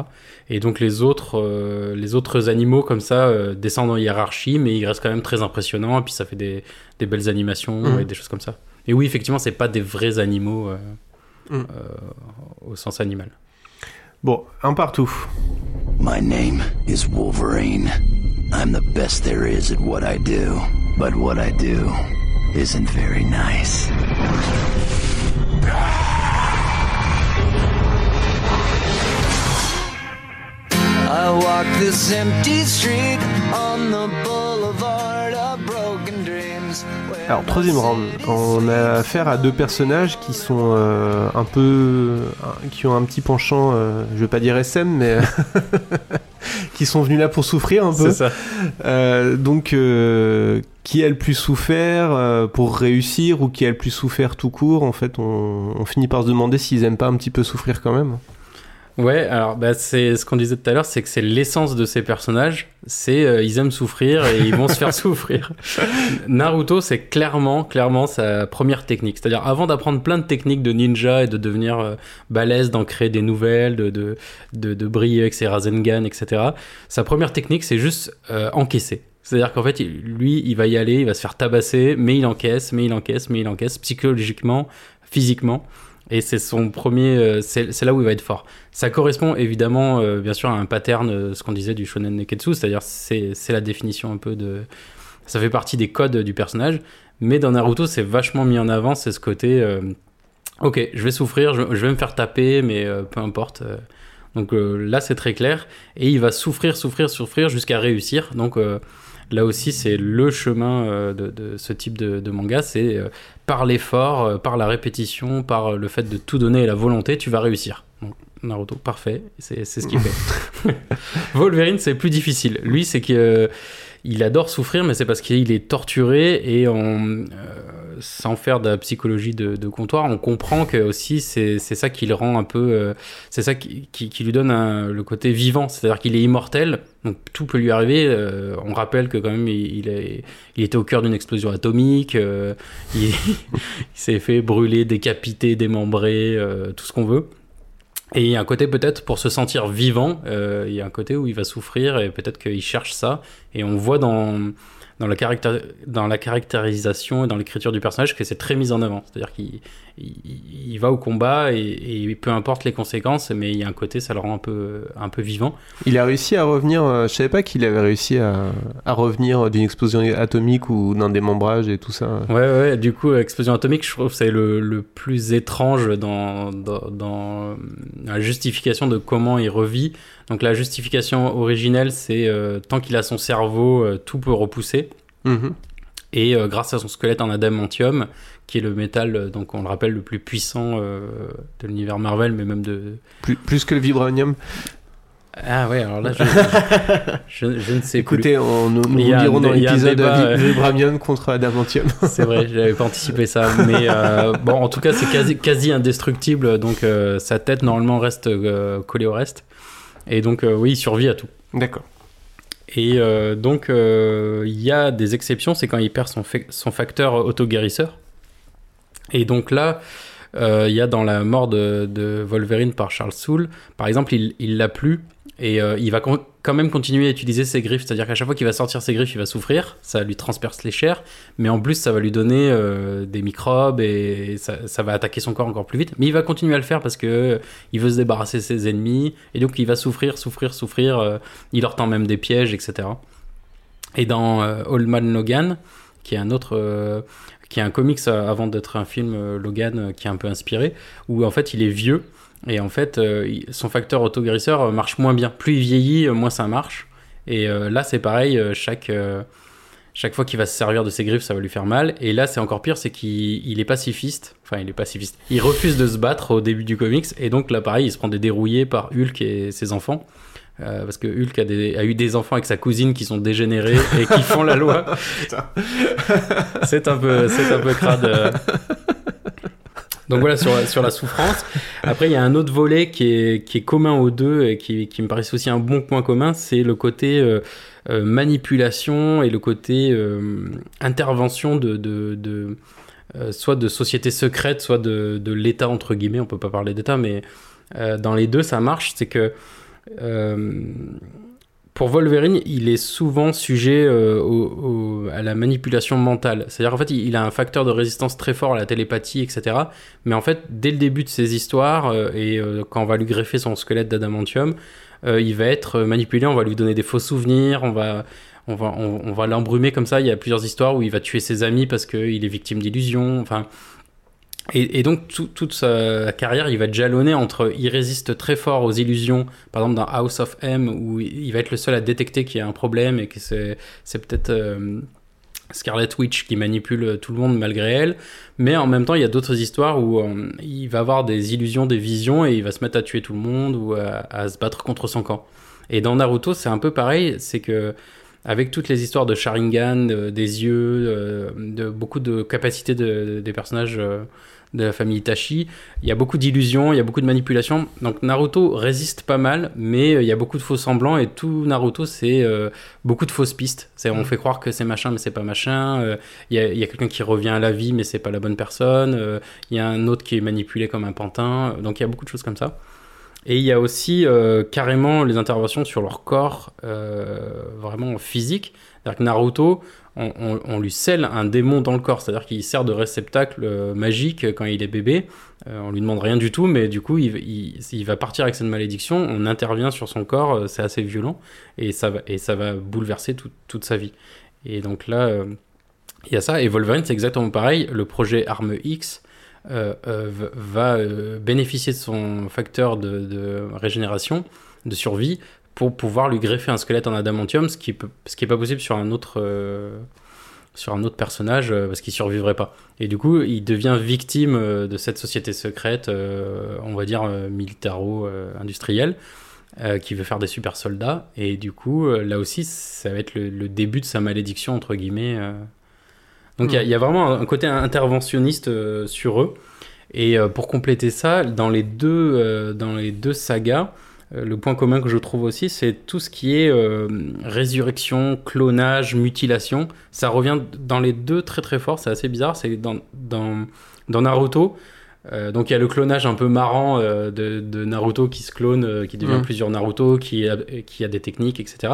Et donc les autres, euh, les autres animaux comme ça euh, descendent en hiérarchie mais ils restent quand même très impressionnants et puis ça fait des, des belles animations Mm. et des choses comme ça. Et oui effectivement c'est pas des vrais animaux euh, Mm. euh, au sens animal. Bon, un partout. My name is Wolverine. I'm the best there is at what I do. But what I do isn't very nice. I walk this empty street on the boulevard of broken dreams. Alors, troisième round. On a affaire à deux personnages qui sont euh, un peu. qui ont un petit penchant, euh, je vais pas dire SM, mais. qui sont venus là pour souffrir un peu. C'est ça. Euh, donc, euh, qui a le plus souffert pour réussir ou qui a le plus souffert tout court. En fait, on, on finit par se demander s'ils aiment pas un petit peu souffrir quand même. Ouais, alors bah, c'est ce qu'on disait tout à l'heure, c'est que c'est l'essence de ces personnages, c'est euh, ils aiment souffrir et ils vont se faire souffrir. Naruto, c'est clairement, clairement sa première technique. C'est-à-dire avant d'apprendre plein de techniques de ninja et de devenir euh, balèze, d'en créer des nouvelles, de, de, de, de briller avec ses Rasengan, etc. Sa première technique, c'est juste euh, encaisser. C'est-à-dire qu'en fait, lui, il va y aller, il va se faire tabasser, mais il encaisse, mais il encaisse, mais il encaisse, psychologiquement, physiquement. Et c'est son premier, euh, c'est là où il va être fort. Ça correspond évidemment, euh, bien sûr, à un pattern, euh, ce qu'on disait du shonen neketsu, c'est-à-dire c'est la définition un peu de, ça fait partie des codes du personnage. Mais dans Naruto, c'est vachement mis en avant, c'est ce côté, ok, je vais souffrir, je, vais me faire taper, mais peu importe. donc là, c'est très clair, et il va souffrir, souffrir, souffrir jusqu'à réussir. Donc là aussi, c'est le chemin euh, de, de ce type de, de manga, c'est euh, par l'effort, euh, par la répétition, par le fait de tout donner et la volonté, tu vas réussir. Donc, Naruto, parfait, c'est ce qu'il fait. Wolverine, c'est plus difficile. Lui, c'est que il adore souffrir, mais c'est parce qu'il est torturé et on, euh, sans faire de la psychologie de, comptoir, on comprend que aussi c'est ça qui le rend un peu, euh, c'est ça qui, qui, lui donne le côté vivant, c'est-à-dire qu'il est immortel, donc tout peut lui arriver. euh, on rappelle que quand même il, est, il était au cœur d'une explosion atomique, euh, il, s'est fait brûler, décapiter, démembrer, tout ce qu'on veut. Et il y a un côté peut-être pour se sentir vivant, il y a un côté où il va souffrir et peut-être qu'il cherche ça. Et on voit dans, dans, la, dans la caractérisation et dans l'écriture du personnage que c'est très mis en avant. C'est-à-dire qu'il il, il va au combat et, et peu importe les conséquences, mais il y a un côté, ça le rend un peu, un peu vivant. Il a réussi à revenir. euh, je savais pas qu'il avait réussi à, à revenir d'une explosion atomique ou d'un démembrage et tout ça. Ouais, ouais, du coup, Explosion Atomique, je trouve que c'est le, le plus étrange dans, dans, dans la justification de comment il revit. Donc, la justification originelle, c'est euh, tant qu'il a son cerveau, euh, tout peut repousser. Mhm. Et euh, grâce à son squelette en adamantium, qui est le métal, donc on le rappelle, le plus puissant de l'univers Marvel, mais même de. Plus, plus que le vibranium. Ah ouais, alors là, je, je, je ne sais Écoutez, on, nous, nous a dirons dans l'épisode euh. vibranium contre adamantium. plus. C'est vrai, j'avais pas anticipé ça. Mais euh, bon, en tout cas, c'est quasi, quasi indestructible, donc euh, sa tête, normalement, reste collée au reste. Et donc, euh, oui, il survit à tout. D'accord. Et euh, donc, euh, il y a des exceptions, c'est quand il perd son, fa- son facteur auto-guérisseur. Et donc là, euh, il y a dans la mort de, de Wolverine par Charles Soule, par exemple, il il l'a plus et euh, il va con- quand même continuer à utiliser ses griffes. C'est-à-dire qu'à chaque fois qu'il va sortir ses griffes, il va souffrir, ça lui transperce les chairs, mais en plus, ça va lui donner euh, des microbes et ça, va attaquer son corps encore plus vite. Mais il va continuer à le faire parce que il veut se débarrasser de ses ennemis et donc il va souffrir, souffrir, souffrir. euh, il leur tend même des pièges, etc. Et dans euh, Old Man Logan, qui est un autre, qui est un comics avant d'être un film Logan qui est un peu inspiré, où en fait il est vieux et en fait euh, son facteur autoguérisseur euh, marche moins bien. Plus il vieillit, euh, moins ça marche. Et là c'est pareil, chaque chaque fois qu'il va se servir de ses griffes, ça va lui faire mal. Et là, c'est encore pire, c'est qu'il il est pacifiste. Enfin, il est pacifiste. Il refuse de se battre au début du comics. Et donc, là, pareil, il se prend des dérouillés par Hulk et ses enfants. Euh, parce que Hulk a, des- a eu des enfants avec sa cousine qui sont dégénérés et qui font la loi. c'est un peu, c'est un peu crade. euh. Donc voilà sur, la- sur la souffrance. Après, il y a un autre volet qui est, qui est commun aux deux et qui, qui me paraît aussi un bon point commun, c'est le côté euh, euh, manipulation et le côté euh, intervention de, de, de, soit de sociétés secrètes, soit de, de l'État entre guillemets. On peut pas parler d'État, mais dans les deux, ça marche. C'est que pour Wolverine, il est souvent sujet euh, à la manipulation mentale. C'est-à-dire en fait, il, a un facteur de résistance très fort à la télépathie, etc. Mais en fait, dès le début de ses histoires, euh, et euh, quand on va lui greffer son squelette d'adamantium, il va être manipulé, on va lui donner des faux souvenirs, on va, on va, on va l'embrumer comme ça. Il y a plusieurs histoires où il va tuer ses amis parce qu'il est victime d'illusions. Enfin, et, donc tout- toute sa carrière, il va être jalonné entre il résiste très fort aux illusions, par exemple dans House of M, où il va être le seul à détecter qu'il y a un problème et que c'est peut-être euh, Scarlet Witch qui manipule tout le monde malgré elle, mais en même temps il y a d'autres histoires où euh, il va avoir des illusions, des visions et il va se mettre à tuer tout le monde ou à, se battre contre son camp. Et dans Naruto c'est un peu pareil, c'est que avec toutes les histoires de Sharingan, de- des yeux, euh, de beaucoup de capacités de- des personnages de la famille Itachi. Il y a beaucoup d'illusions, il y a beaucoup de manipulations. Donc Naruto résiste pas mal, mais euh, il y a beaucoup de faux semblants et tout Naruto c'est euh, beaucoup de fausses pistes. C'est on fait croire que c'est machin mais c'est pas machin. Euh, Il y a, quelqu'un qui revient à la vie mais c'est pas la bonne personne. Euh, Il y a un autre qui est manipulé comme un pantin. Donc il y a beaucoup de choses comme ça. Et il y a aussi carrément les interventions sur leur corps vraiment physique. C'est-à-dire que Naruto, on, lui scelle un démon dans le corps, c'est-à-dire qu'il sert de réceptacle euh, magique quand il est bébé. Euh, on lui demande rien du tout, mais du coup, il, va partir avec cette malédiction. On intervient sur son corps, euh, c'est assez violent, et ça va, bouleverser tout- toute sa vie. Et donc là, il y a ça. Et Wolverine, c'est exactement pareil. Le projet Arme X va bénéficier de son facteur de régénération, de survie, pour pouvoir lui greffer un squelette en adamantium, ce qui peut, ce qui est pas possible sur un autre euh, sur un autre personnage euh, parce qu'il survivrait pas. Et du coup, il devient victime euh, de cette société secrète, on va dire militaro-industrielle, qui veut faire des super soldats. Et du coup, là aussi, ça va être le, le début de sa malédiction entre guillemets. Donc il y a- il y, a vraiment un côté interventionniste sur eux. Et pour compléter ça, dans les deux, dans les deux sagas, le point commun que je trouve aussi, c'est tout ce qui est euh, résurrection, clonage, mutilation. Ça revient dans les deux très très fort, c'est assez bizarre. C'est dans, dans, dans Naruto. Euh, donc il y a le clonage un peu marrant euh, de, de Naruto qui se clone, euh, qui devient plusieurs Naruto, qui a, qui a des techniques, etc.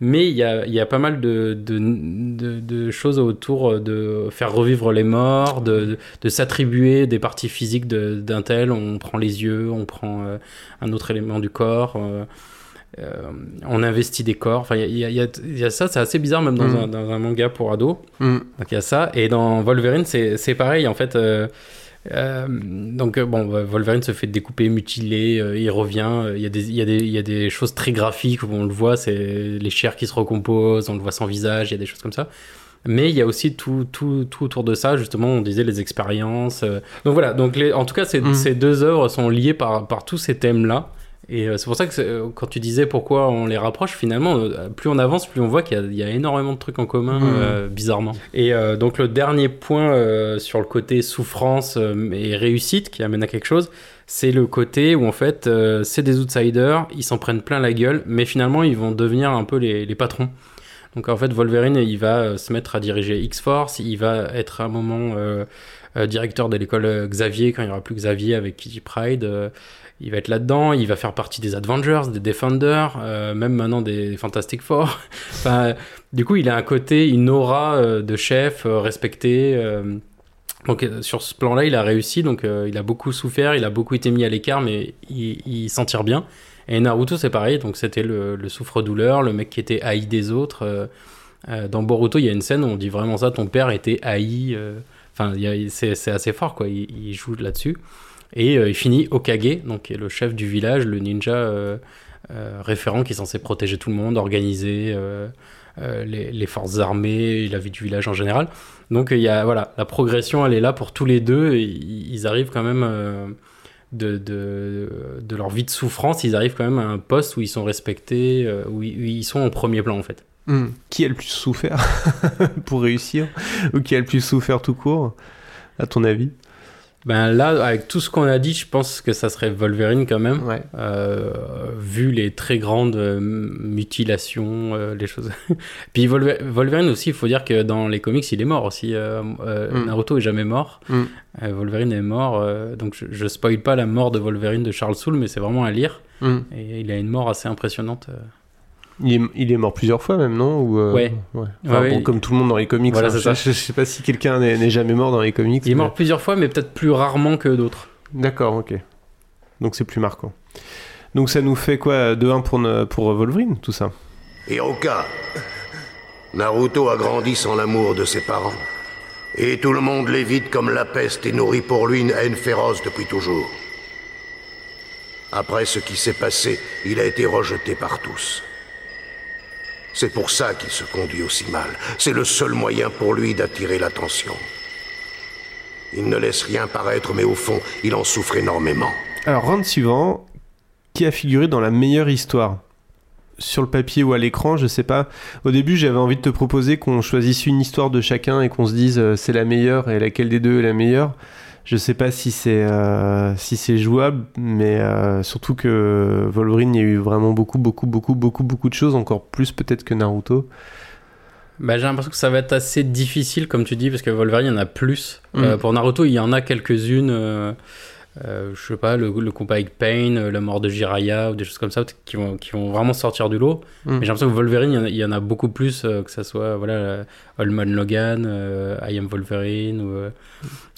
Mais il y a, il y a pas mal de, de, de- de choses autour de faire revivre les morts, de, s'attribuer des parties physiques de- d'un tel. On prend les yeux, on prend un autre élément du corps. on investit des corps. Enfin, il y a, y y ça, c'est assez bizarre même dans, Mm. un, dans un manga pour ados. Mm. Donc il y a ça. Et dans Wolverine, c'est c'est pareil. En fait, euh, donc euh, bon, Wolverine se fait découper, mutiler, euh, il revient. Il y, a des- il y, a des- il y a des choses très graphiques où on le voit, c'est les chairs qui se recomposent, on le voit sans visage, il y a des choses comme ça. Mais il y a aussi tout, tout, tout autour de ça, justement, on disait les expériences. euh. Donc voilà, donc les, en tout cas, ces, Mhm. ces deux œuvres sont liées par, par tous ces thèmes-là. Et euh, c'est pour ça que euh, quand tu disais pourquoi on les rapproche, finalement, euh, plus on avance, plus on voit qu'il y a- il y, a énormément de trucs en commun, euh, bizarrement. Et euh, donc le dernier point euh, sur le côté souffrance et réussite qui amène à quelque chose, c'est le côté où en fait c'est des outsiders, ils s'en prennent plein la gueule, mais finalement ils vont devenir un peu les, les patrons. Donc en fait Wolverine il va se mettre à diriger X-Force, il va être à un moment directeur de l'école Xavier quand il n'y aura plus Xavier avec Kitty Pride. Il va être là-dedans, il va faire partie des Avengers, des Defenders, euh, même maintenant des Fantastic Four. enfin, du coup, il a un côté, une aura euh, de chef euh, respecté. donc sur ce plan-là, il a réussi, donc il a beaucoup souffert, il a beaucoup été mis à l'écart, mais il, s'en tire bien. Et Naruto, c'est pareil, donc c'était le, le souffre-douleur, le mec qui était haï des autres. dans Boruto, il y a une scène où on dit vraiment ça, ton père était haï. Enfin, c'est assez fort, quoi. Il joue là-dessus. Et euh, il finit Okage, donc qui est le chef du village, le ninja euh, euh, référent qui est censé protéger tout le monde, organiser les, forces armées, la vie du village en général. Donc il y a voilà, la progression, elle est là pour tous les deux. ils arrivent quand même de, de, leur vie de souffrance, ils arrivent quand même à un poste où ils sont respectés, où, ils, où ils sont en premier plan en fait. Hmm. Qui a le plus souffert pour réussir Ou qui a le plus souffert tout court À ton avis? Ben là, avec tout ce qu'on a dit, je pense que ça serait Wolverine quand même. Ouais. Euh, vu les très grandes euh, mutilations, euh, les choses. Puis Wolver- Wolverine aussi, il faut dire que dans les comics, il est mort aussi. Euh, euh, Mm. Naruto est jamais mort. Mm. Euh, Wolverine est mort. euh, donc je, je spoil pas la mort de Wolverine de Charles Soule, mais c'est vraiment à lire. Hmm. Et il a une mort assez impressionnante. Il est, il est mort plusieurs fois même, non Ou, euh, Ouais. Enfin, Ouais, bon, ouais. comme tout le monde dans les comics. Voilà, hein. je, je- sais pas si quelqu'un n'est jamais mort dans les comics. Il est mort plusieurs fois, mais peut-être plus rarement que d'autres. D'accord, ok. Donc c'est plus marquant. Donc ça nous fait quoi 2-1 pour, ne- pour Wolverine, tout ça? Hiroka, Naruto a grandi sans l'amour de ses parents. Et tout le monde l'évite comme la peste et nourrit pour lui une haine féroce depuis toujours. Après ce qui s'est passé, il a été rejeté par tous. C'est pour ça qu'il se conduit aussi mal. C'est le seul moyen pour lui d'attirer l'attention. Il ne laisse rien paraître, mais au fond, il en souffre énormément. Alors, round suivant, qui a figuré dans la meilleure histoire? Sur le papier ou à l'écran, je sais pas. Au début, j'avais envie de te proposer qu'on choisisse une histoire de chacun et qu'on se dise euh, c'est la meilleure et laquelle des deux est la meilleure. Je sais pas si c'est euh, si c'est jouable, mais euh, surtout que Wolverine, il y a eu vraiment beaucoup, beaucoup, beaucoup, beaucoup, beaucoup de choses, encore plus peut-être que Naruto. Bah, j'ai l'impression que ça va être assez difficile, comme tu dis, parce que Wolverine, il y en a plus. Euh, Mm. pour Naruto, il y en a quelques-unes. Euh, je sais pas, le, le combat avec Pain, euh, la mort de Jiraiya, ou des choses comme ça, qui vont, qui vont vraiment sortir du lot. Mm. Mais j'ai l'impression que Wolverine, il y en a, il y en a beaucoup plus, euh, que ça soit voilà, Holman Logan, I Am Wolverine, ou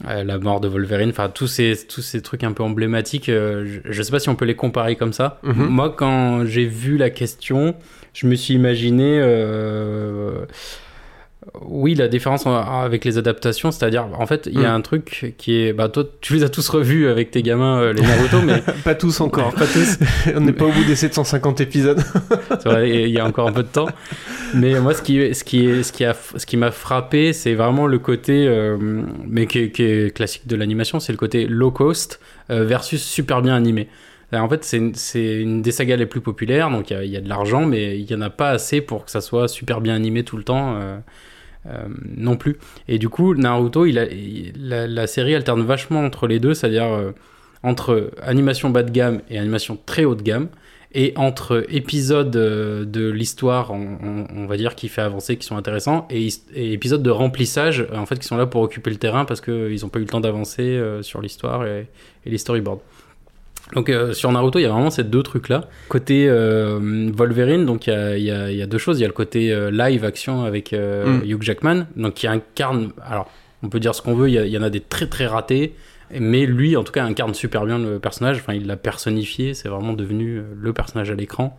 la mort de Wolverine, enfin tous ces, tous ces trucs un peu emblématiques. je, je sais pas si on peut les comparer comme ça. Mhm. Moi, quand j'ai vu la question, je me suis imaginé. euh, oui, la différence en- avec les adaptations, c'est-à-dire, en fait, il y a Mm. un truc qui est. Bah, toi, tu les as tous revus avec tes gamins, euh, les Naruto, mais. pas tous encore. pas tous. On n'est pas au bout des 750 épisodes. C'est vrai, il y a encore un peu de temps. Mais moi, ce qui, ce qui, est- ce qui, a, ce qui m'a frappé, c'est vraiment le côté, euh, mais qui est, qui est classique de l'animation, c'est le côté low cost euh, versus super bien animé. En fait, c'est une, c'est une des sagas les plus populaires, donc il y y, a de l'argent, mais il n'y en a pas assez pour que ça soit super bien animé tout le temps. Euh, non plus. Et du coup, Naruto, il a, la, série alterne vachement entre les deux, c'est-à-dire euh, entre animation bas de gamme et animation très haut de gamme, et entre épisodes euh, de l'histoire, on, va dire, qui fait avancer, qui sont intéressants, et, épisodes de remplissage, en fait, qui sont là pour occuper le terrain parce qu'ils n'ont pas eu le temps d'avancer sur l'histoire et, et les storyboards. Donc euh, sur Naruto, il y a vraiment ces deux trucs-là. Côté euh, Wolverine, donc il y a, y a- y a deux choses. Il y a le côté euh, live action avec euh, Mm. Hugh Jackman, donc qui incarne. Alors, on peut dire ce qu'on veut. Il y, y en a des très très ratés, mais lui, en tout cas, incarne super bien le personnage. Enfin, il l'a personnifié. C'est vraiment devenu euh, le personnage à l'écran.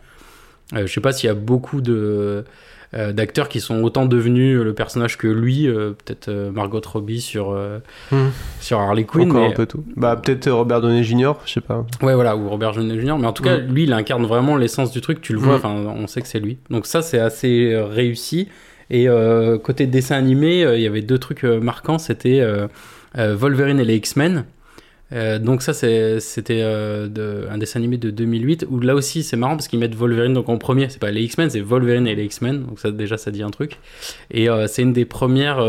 Euh, je sais pas s'il y a beaucoup de euh, d'acteurs qui sont autant devenus le personnage que lui. euh, Peut-être euh, Margot Robbie sur Hmm. sur Harley Quinn. Encore mais- un peu tout. Bah peut-être Robert Downey Jr. Je sais pas. Ouais, voilà, ou Robert Downey Jr. Mais en tout cas, Mm. lui, il incarne vraiment l'essence du truc. Tu le vois, Mm. enfin, on sait que c'est lui. Donc ça, c'est assez réussi. Et côté dessin animé, il y avait deux trucs marquants. C'était Wolverine et les X-Men. Euh, donc ça, c'était euh, un dessin animé de 2008 où là aussi c'est marrant parce qu'ils mettent Wolverine donc en premier. C'est pas les X-Men, c'est Wolverine et les X-Men. Donc ça déjà ça dit un truc. Et euh, c'est une des premières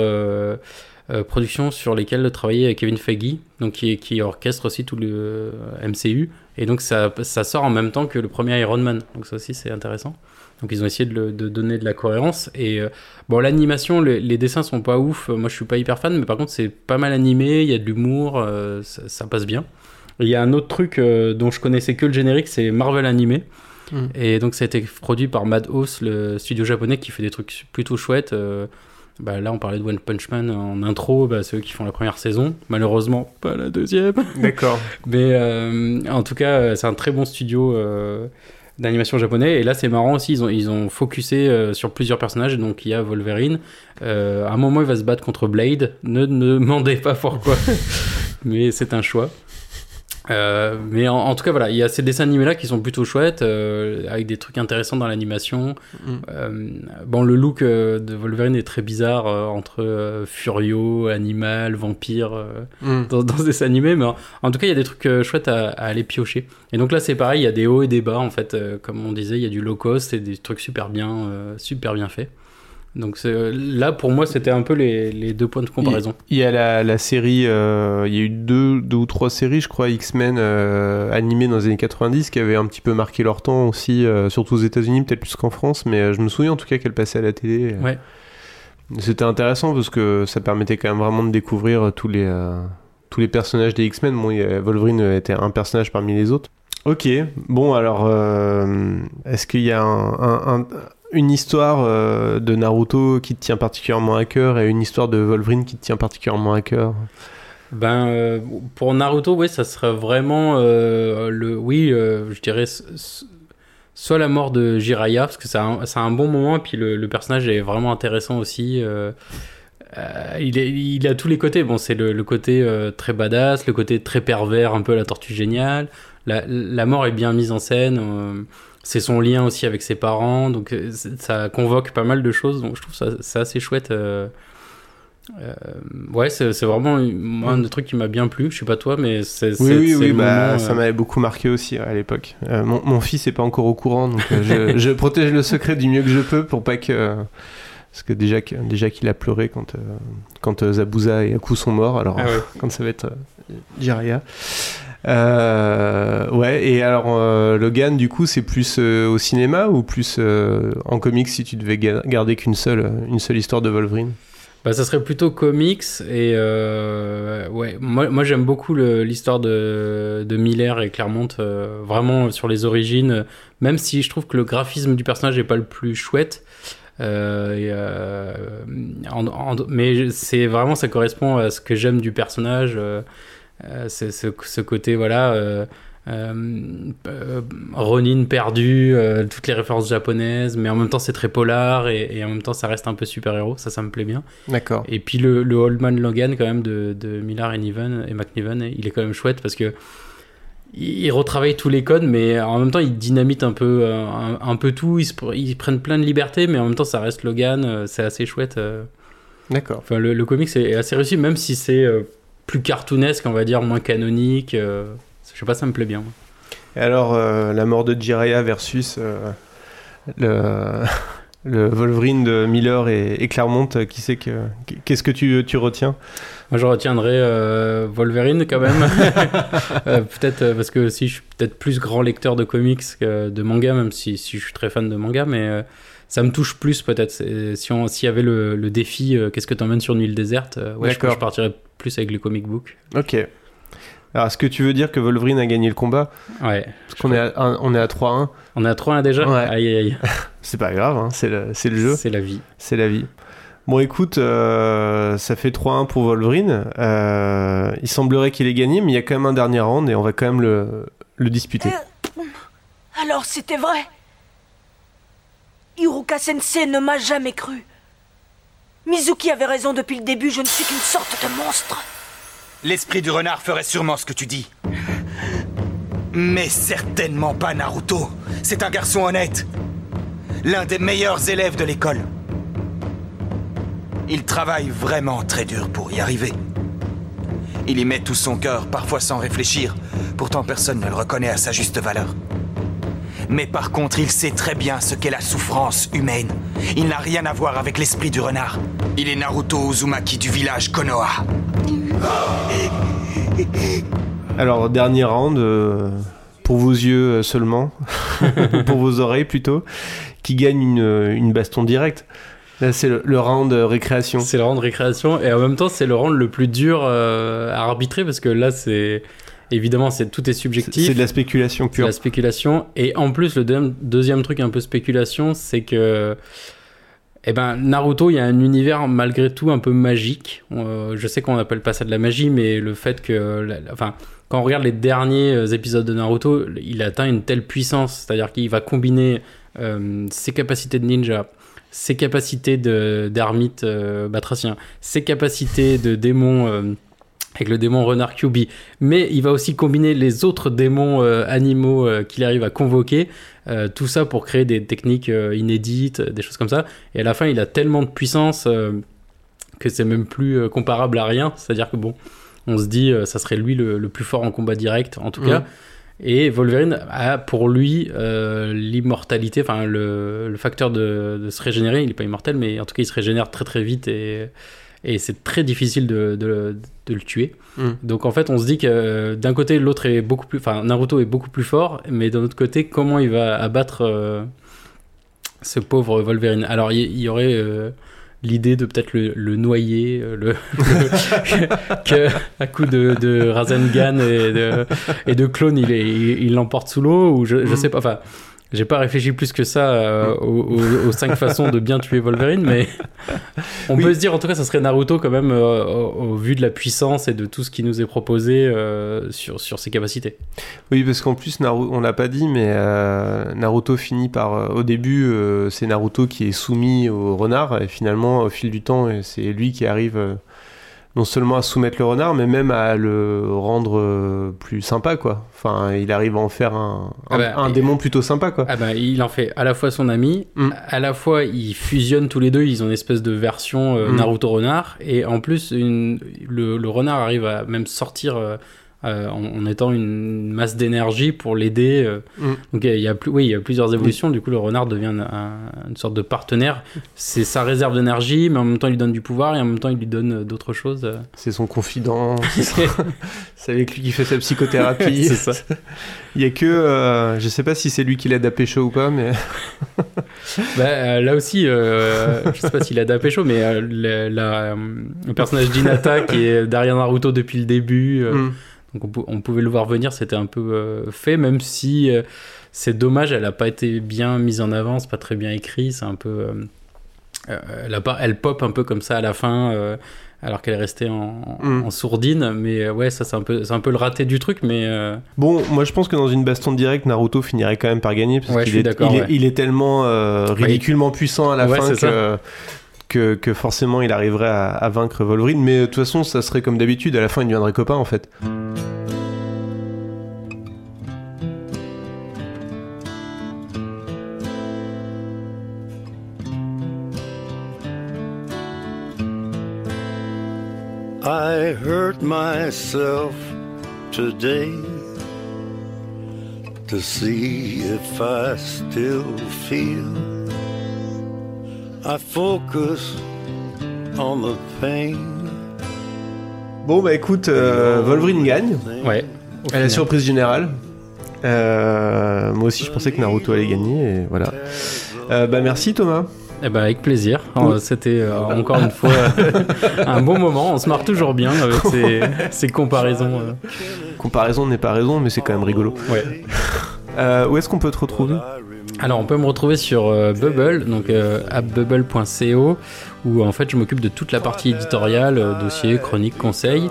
productions sur lesquelles travaillait Kevin Feige, donc qui, orchestre aussi tout le MCU. Et donc ça sort en même temps que le premier Iron Man. Donc ça aussi c'est intéressant. Donc ils ont essayé de, le- de donner de la cohérence. Et euh, bon, l'animation, les, les dessins sont pas ouf. Moi je suis pas hyper fan, mais par contre c'est pas mal animé, il y a de l'humour, euh, ça, ça passe bien. Et Il y a un autre truc euh, dont je connaissais que le générique, c'est Marvel Animé. Mm. Et donc ça a été produit par Madhouse, le studio japonais qui fait des trucs plutôt chouettes. Bah, là on parlait de One Punch Man en intro, bah, ceux qui font la première saison. Malheureusement pas la deuxième. D'accord. Mais en tout cas, c'est un très bon studio d'animation japonais. Et là, c'est marrant aussi, ils ont, ils ont focusé euh, sur plusieurs personnages. Donc, il y a Wolverine. Euh, à un moment, il va se battre contre Blade. Ne ne demandez pas pourquoi, mais c'est un choix. Euh, mais en, en tout cas, voilà, il y a ces dessins animés là qui sont plutôt chouettes, euh, avec des trucs intéressants dans l'animation. Mm. Euh, bon, le look euh, de Wolverine est très bizarre euh, entre Furio, animal, vampire euh, Mm. dans, dans ce dessin animé, mais en, en tout cas, il y a des trucs chouettes à, à aller piocher. Et donc là, c'est pareil, il y a des hauts et des bas en fait, comme on disait, il y a du low cost et des trucs super bien, euh, super bien faits. Donc c'est- là, pour moi, c'était un peu les, les deux points de comparaison. Il y a la, la série, euh, il y a eu deux, deux ou trois séries, je crois, X-Men euh, animées dans les années 90 qui avaient un petit peu marqué leur temps aussi, euh, surtout aux États-Unis, peut-être plus qu'en France, mais euh, je me souviens en tout cas qu'elle passait à la télé. euh. Ouais. C'était intéressant parce que ça permettait quand même vraiment de découvrir euh, tous les, euh, tous les personnages des X-Men. Bon, Wolverine était un personnage parmi les autres. Ok, bon alors, euh, est-ce qu'il y a un- un- un- une histoire euh, de Naruto qui te tient particulièrement à cœur et une histoire de Wolverine qui te tient particulièrement à cœur? Ben, euh, pour Naruto, oui, ça serait vraiment euh, le. Oui, je dirais. Soit la mort de Jiraiya, parce que c'est un, bon moment, et puis le, personnage est vraiment intéressant aussi. il, a tous les côtés. Bon, c'est le, côté très badass, le côté très pervers, un peu la tortue géniale. La mort est bien mise en scène. C'est son lien aussi avec ses parents. Donc, euh, ça convoque pas mal de choses. Donc, je trouve ça assez chouette. euh, Euh, ouais, c'est c'est vraiment un des trucs qui m'a bien plu. Je sais pas toi, mais c'est Oui, c'est- oui, c'est oui, bah, moment, ça euh, m'avait beaucoup marqué aussi à l'époque. Euh, mon, mon fils est pas encore au courant, donc je, je protège le secret du mieux que je peux pour pas que. Parce que déjà déjà qu'il a pleuré quand, euh, quand Zabuza et Aku sont morts, alors Ah ouais. quand ça va être euh. Euh, ouais, et alors euh, Logan, du coup, c'est plus euh, au cinéma ou plus en comics si tu devais ga- garder qu'une seule, une seule histoire de Wolverine? Bah, ça serait plutôt comics et ouais, moi, moi j'aime beaucoup l'histoire de, de Miller et Claremont, vraiment sur les origines, même si je trouve que le graphisme du personnage n'est pas le plus chouette. mais c'est vraiment ça correspond à ce que j'aime du personnage. Euh, ce, ce côté voilà. euh, euh, Ronin perdu, toutes les références japonaises, mais en même temps c'est très polar et, et en même temps ça reste un peu super-héros, ça ça me plaît bien. D'accord. Et puis le, le Old Man Logan quand même de, de Miller et Niven et McNiven, il est quand même chouette parce que il il retravaille tous les codes, mais en même temps il dynamite un peu, un, un peu tout, ils, se ils prennent plein de libertés, mais en même temps ça reste Logan, c'est assez chouette. D'accord. Enfin le, le comics est assez réussi, même si c'est plus cartoonesque, on va dire, moins canonique. euh, je sais pas, ça me plaît bien. Et alors, euh, la mort de Jiraiya versus euh, le, le Wolverine de Miller et, et Claremont, qui c'est que qu'est-ce que tu, tu retiens? Moi, je retiendrai euh, Wolverine quand même. Euh, peut-être parce que aussi, je suis peut-être plus grand lecteur de comics que de manga, même si, si je suis très fan de manga, mais ça me touche plus peut-être. Si on- s'il y avait le, le défi, euh, qu'est-ce que t'emmènes sur une île déserte euh, Ouais, je, D'accord. je partirais plus avec les comic books. Ok. Alors, est-ce que tu veux dire que Wolverine a gagné le combat? Ouais. Parce qu'on est à, un- on est à 3-1. On est à 3-1 déjà? Ouais. Aïe aïe aïe. C'est pas grave, hein, c'est le, c'est le jeu. C'est la vie. C'est la vie. Bon, écoute, euh, ça fait 3-1 pour Wolverine. Euh, il semblerait qu'il ait gagné, mais il y a quand même un dernier round et on va quand même le, le disputer. Alors c'était vrai? Iruka Sensei ne m'a jamais cru. Mizuki avait raison depuis le début, je ne suis qu'une sorte de monstre. L'esprit du renard ferait sûrement ce que tu dis. Mais certainement pas Naruto. C'est un garçon honnête. L'un des meilleurs élèves de l'école. Il travaille vraiment très dur pour y arriver. Il y met tout son cœur, parfois sans réfléchir. Pourtant, personne ne le reconnaît à sa juste valeur. Mais par contre, il sait très bien ce qu'est la souffrance humaine. Il n'a rien à voir avec l'esprit du renard. Il est Naruto Uzumaki du village Konoha. Alors, dernier round, euh, pour vos yeux euh, seulement, pour vos oreilles plutôt, qui gagne une, une baston directe. Là, c'est le, le round euh, récréation. C'est le round récréation et en même temps c'est le round le plus dur euh, à arbitrer parce que là c'est évidemment c'est tout est subjectif. C'est de la spéculation C'est de pure. la spéculation et en plus le deuxième, deuxième truc un peu spéculation c'est que eh ben Naruto il y a un univers malgré tout un peu magique. Euh, je sais qu'on appelle pas ça de la magie mais le fait que la- la- enfin quand on regarde les derniers euh, épisodes de Naruto, il atteint une telle puissance, c'est-à-dire qu'il va combiner euh, ses capacités de ninja, ses capacités de- d'ermite euh, batracien, ses capacités de démon avec le démon renard Kyubi, mais il va aussi combiner les autres démons euh, animaux euh, qu'il arrive à convoquer, euh, tout ça pour créer des techniques inédites, des choses comme ça. Et à la fin, il a tellement de puissance que c'est même plus comparable à rien. C'est-à-dire que bon, on se dit, ça serait lui le, le plus fort en combat direct, en tout cas. Et Wolverine a pour lui l'immortalité, enfin le, le facteur de, de se régénérer. Il n'est pas immortel, mais en tout cas, il se régénère très très vite et, et c'est très difficile de, de- de le tuer. Mm. Donc en fait, on se dit que d'un côté, l'autre est beaucoup plus, enfin Naruto est beaucoup plus fort, mais d'un autre côté, comment il va abattre euh, ce pauvre Wolverine? Alors il y, aurait euh, l'idée de peut-être le, le noyer, euh, le, le- que à coup de, de Rasengan et de, et de clone, il est- il il l'emporte sous l'eau ou je, je Mm. sais pas. Enfin, j'ai pas réfléchi plus que ça euh, aux, aux- aux cinq façons de bien tuer Wolverine, mais on Oui. peut se dire en tout cas, ça serait Naruto quand même euh, au, au vu de la puissance et de tout ce qui nous est proposé euh, sur sur ses capacités. Oui, parce qu'en plus, Naru- on l'a pas dit, mais Naruto finit par. au début, c'est Naruto qui est soumis au renard, et finalement, au fil du temps, c'est lui qui arrive. Non seulement à soumettre le renard, mais même à le rendre euh, plus sympa, quoi. Enfin, il arrive à en faire un, un, Ah bah, un démon plutôt sympa, quoi. Ah bah, il en fait à la fois son ami, à la fois ils fusionnent tous les deux, ils ont une espèce de version euh, Mm. Naruto renard, et en plus une, le, le renard arrive à même sortir euh, euh, en, en étant une masse d'énergie pour l'aider. euh. Mm. Donc il y a plus, oui, il y a plusieurs évolutions. Du coup, le renard devient un- un- une sorte de partenaire. C'est sa réserve d'énergie, mais en même temps il lui donne du pouvoir et en même temps il lui donne euh, d'autres choses. C'est son confident. c'est son- avec lui qui fait sa psychothérapie. Ça. Il y a que, euh, je sais pas si c'est lui qui l'aide à pécho ou pas, mais Bah, là aussi, je sais pas s'il a d'AP chaud, mais le, la, le personnage d'Inata qui est derrière Naruto depuis le début, Mm. Donc on, pou- on pouvait le voir venir, c'était un peu euh, fait, même si euh, c'est dommage, elle a pas été bien mise en avant, c'est pas très bien écrit, c'est un peu. euh, elle, a pas- elle pop un peu comme ça à la fin. alors qu'elle est restée en, Mm. en sourdine, mais ouais, ça c'est un peu, c'est un peu le raté du truc, mais bon, moi je pense que dans une baston directe, Naruto finirait quand même par gagner parce Ouais, qu'il est, il tellement euh, ridiculement puissant à la fin que, que forcément il arriverait à, à vaincre Wolverine. Mais de toute façon, ça serait comme d'habitude. À la fin, il deviendrait copain en fait. I hurt myself today to see if I still feel. I focus on the pain. Bon bah écoute, euh, Wolverine gagne. Ouais. À la surprise générale. Euh, moi aussi, je pensais que Naruto allait gagner et voilà. Euh, bah merci Thomas. Eh ben avec plaisir. Oui. C'était euh, encore une fois un bon moment. On se marre toujours bien avec ces, ces comparaisons. euh. Comparaison n'est pas raison, mais c'est quand même rigolo. Ouais. Euh, où est-ce qu'on peut te retrouver? Alors on peut me retrouver sur euh, Bubble, donc euh, appbubble.co, où en fait je m'occupe de toute la partie éditoriale, euh, dossier, chronique, conseil.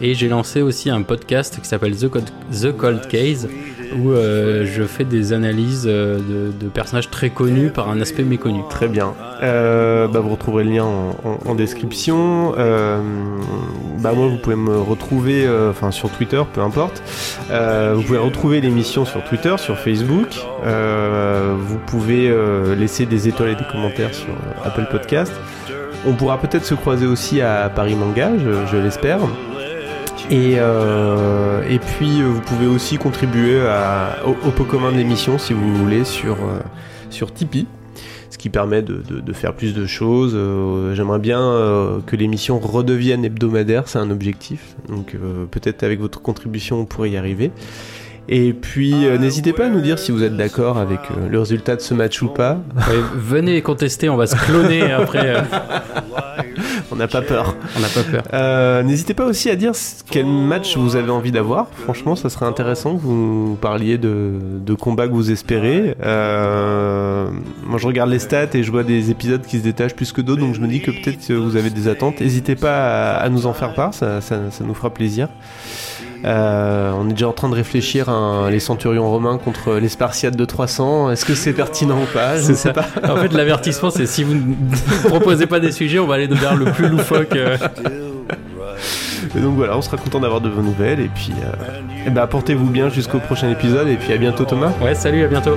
Et j'ai lancé aussi un podcast qui s'appelle The, The Cold Case, où euh, je fais des analyses euh, de, personnages très connus par un aspect méconnu. Très bien. Euh, bah, vous retrouverez le lien en, description. Bah, moi, vous pouvez me retrouver enfin, sur Twitter, peu importe. Vous pouvez retrouver l'émission sur Twitter, sur Facebook. Vous pouvez laisser des étoiles et des commentaires sur Apple Podcast. On pourra peut-être se croiser aussi à Paris Manga, je l'espère. Et, euh, et puis, euh, vous pouvez aussi contribuer à- au, au pot commun de l'émission si vous voulez sur, euh, sur Tipeee ce qui permet de, de- de faire plus de choses. Euh, J'aimerais bien euh, que l'émission redevienne hebdomadaire, c'est un objectif. Donc euh, peut-être avec votre contribution, on pourrait y arriver. Et puis euh, n'hésitez pas à nous dire si vous êtes d'accord avec euh, le résultat de ce match ou pas. Ouais, venez contester, on va se cloner après. On n'a pas peur. On n'a pas peur. Euh, N'hésitez pas aussi à dire quel match vous avez envie d'avoir. Franchement, ça serait intéressant que vous parliez de, de combats que vous espérez. Euh, moi, je regarde les stats et je vois des épisodes qui se détachent plus que d'autres, donc je me dis que peut-être vous avez des attentes. N'hésitez pas à, à nous en faire part, ça, ça- ça nous fera plaisir. Euh, on est déjà en train de réfléchir à un- les centurions romains contre les Spartiates de 300. Est-ce que c'est pertinent ou pas? Je ne sais ça. pas. En fait, l'avertissement, c'est si vous ne proposez pas des sujets, on va aller vers le plus loufoque. euh. Et donc voilà, on sera content d'avoir de vos nouvelles. Et puis, euh, ben, portez-vous bien jusqu'au prochain épisode. Et puis à bientôt, Thomas. Ouais, salut, à bientôt.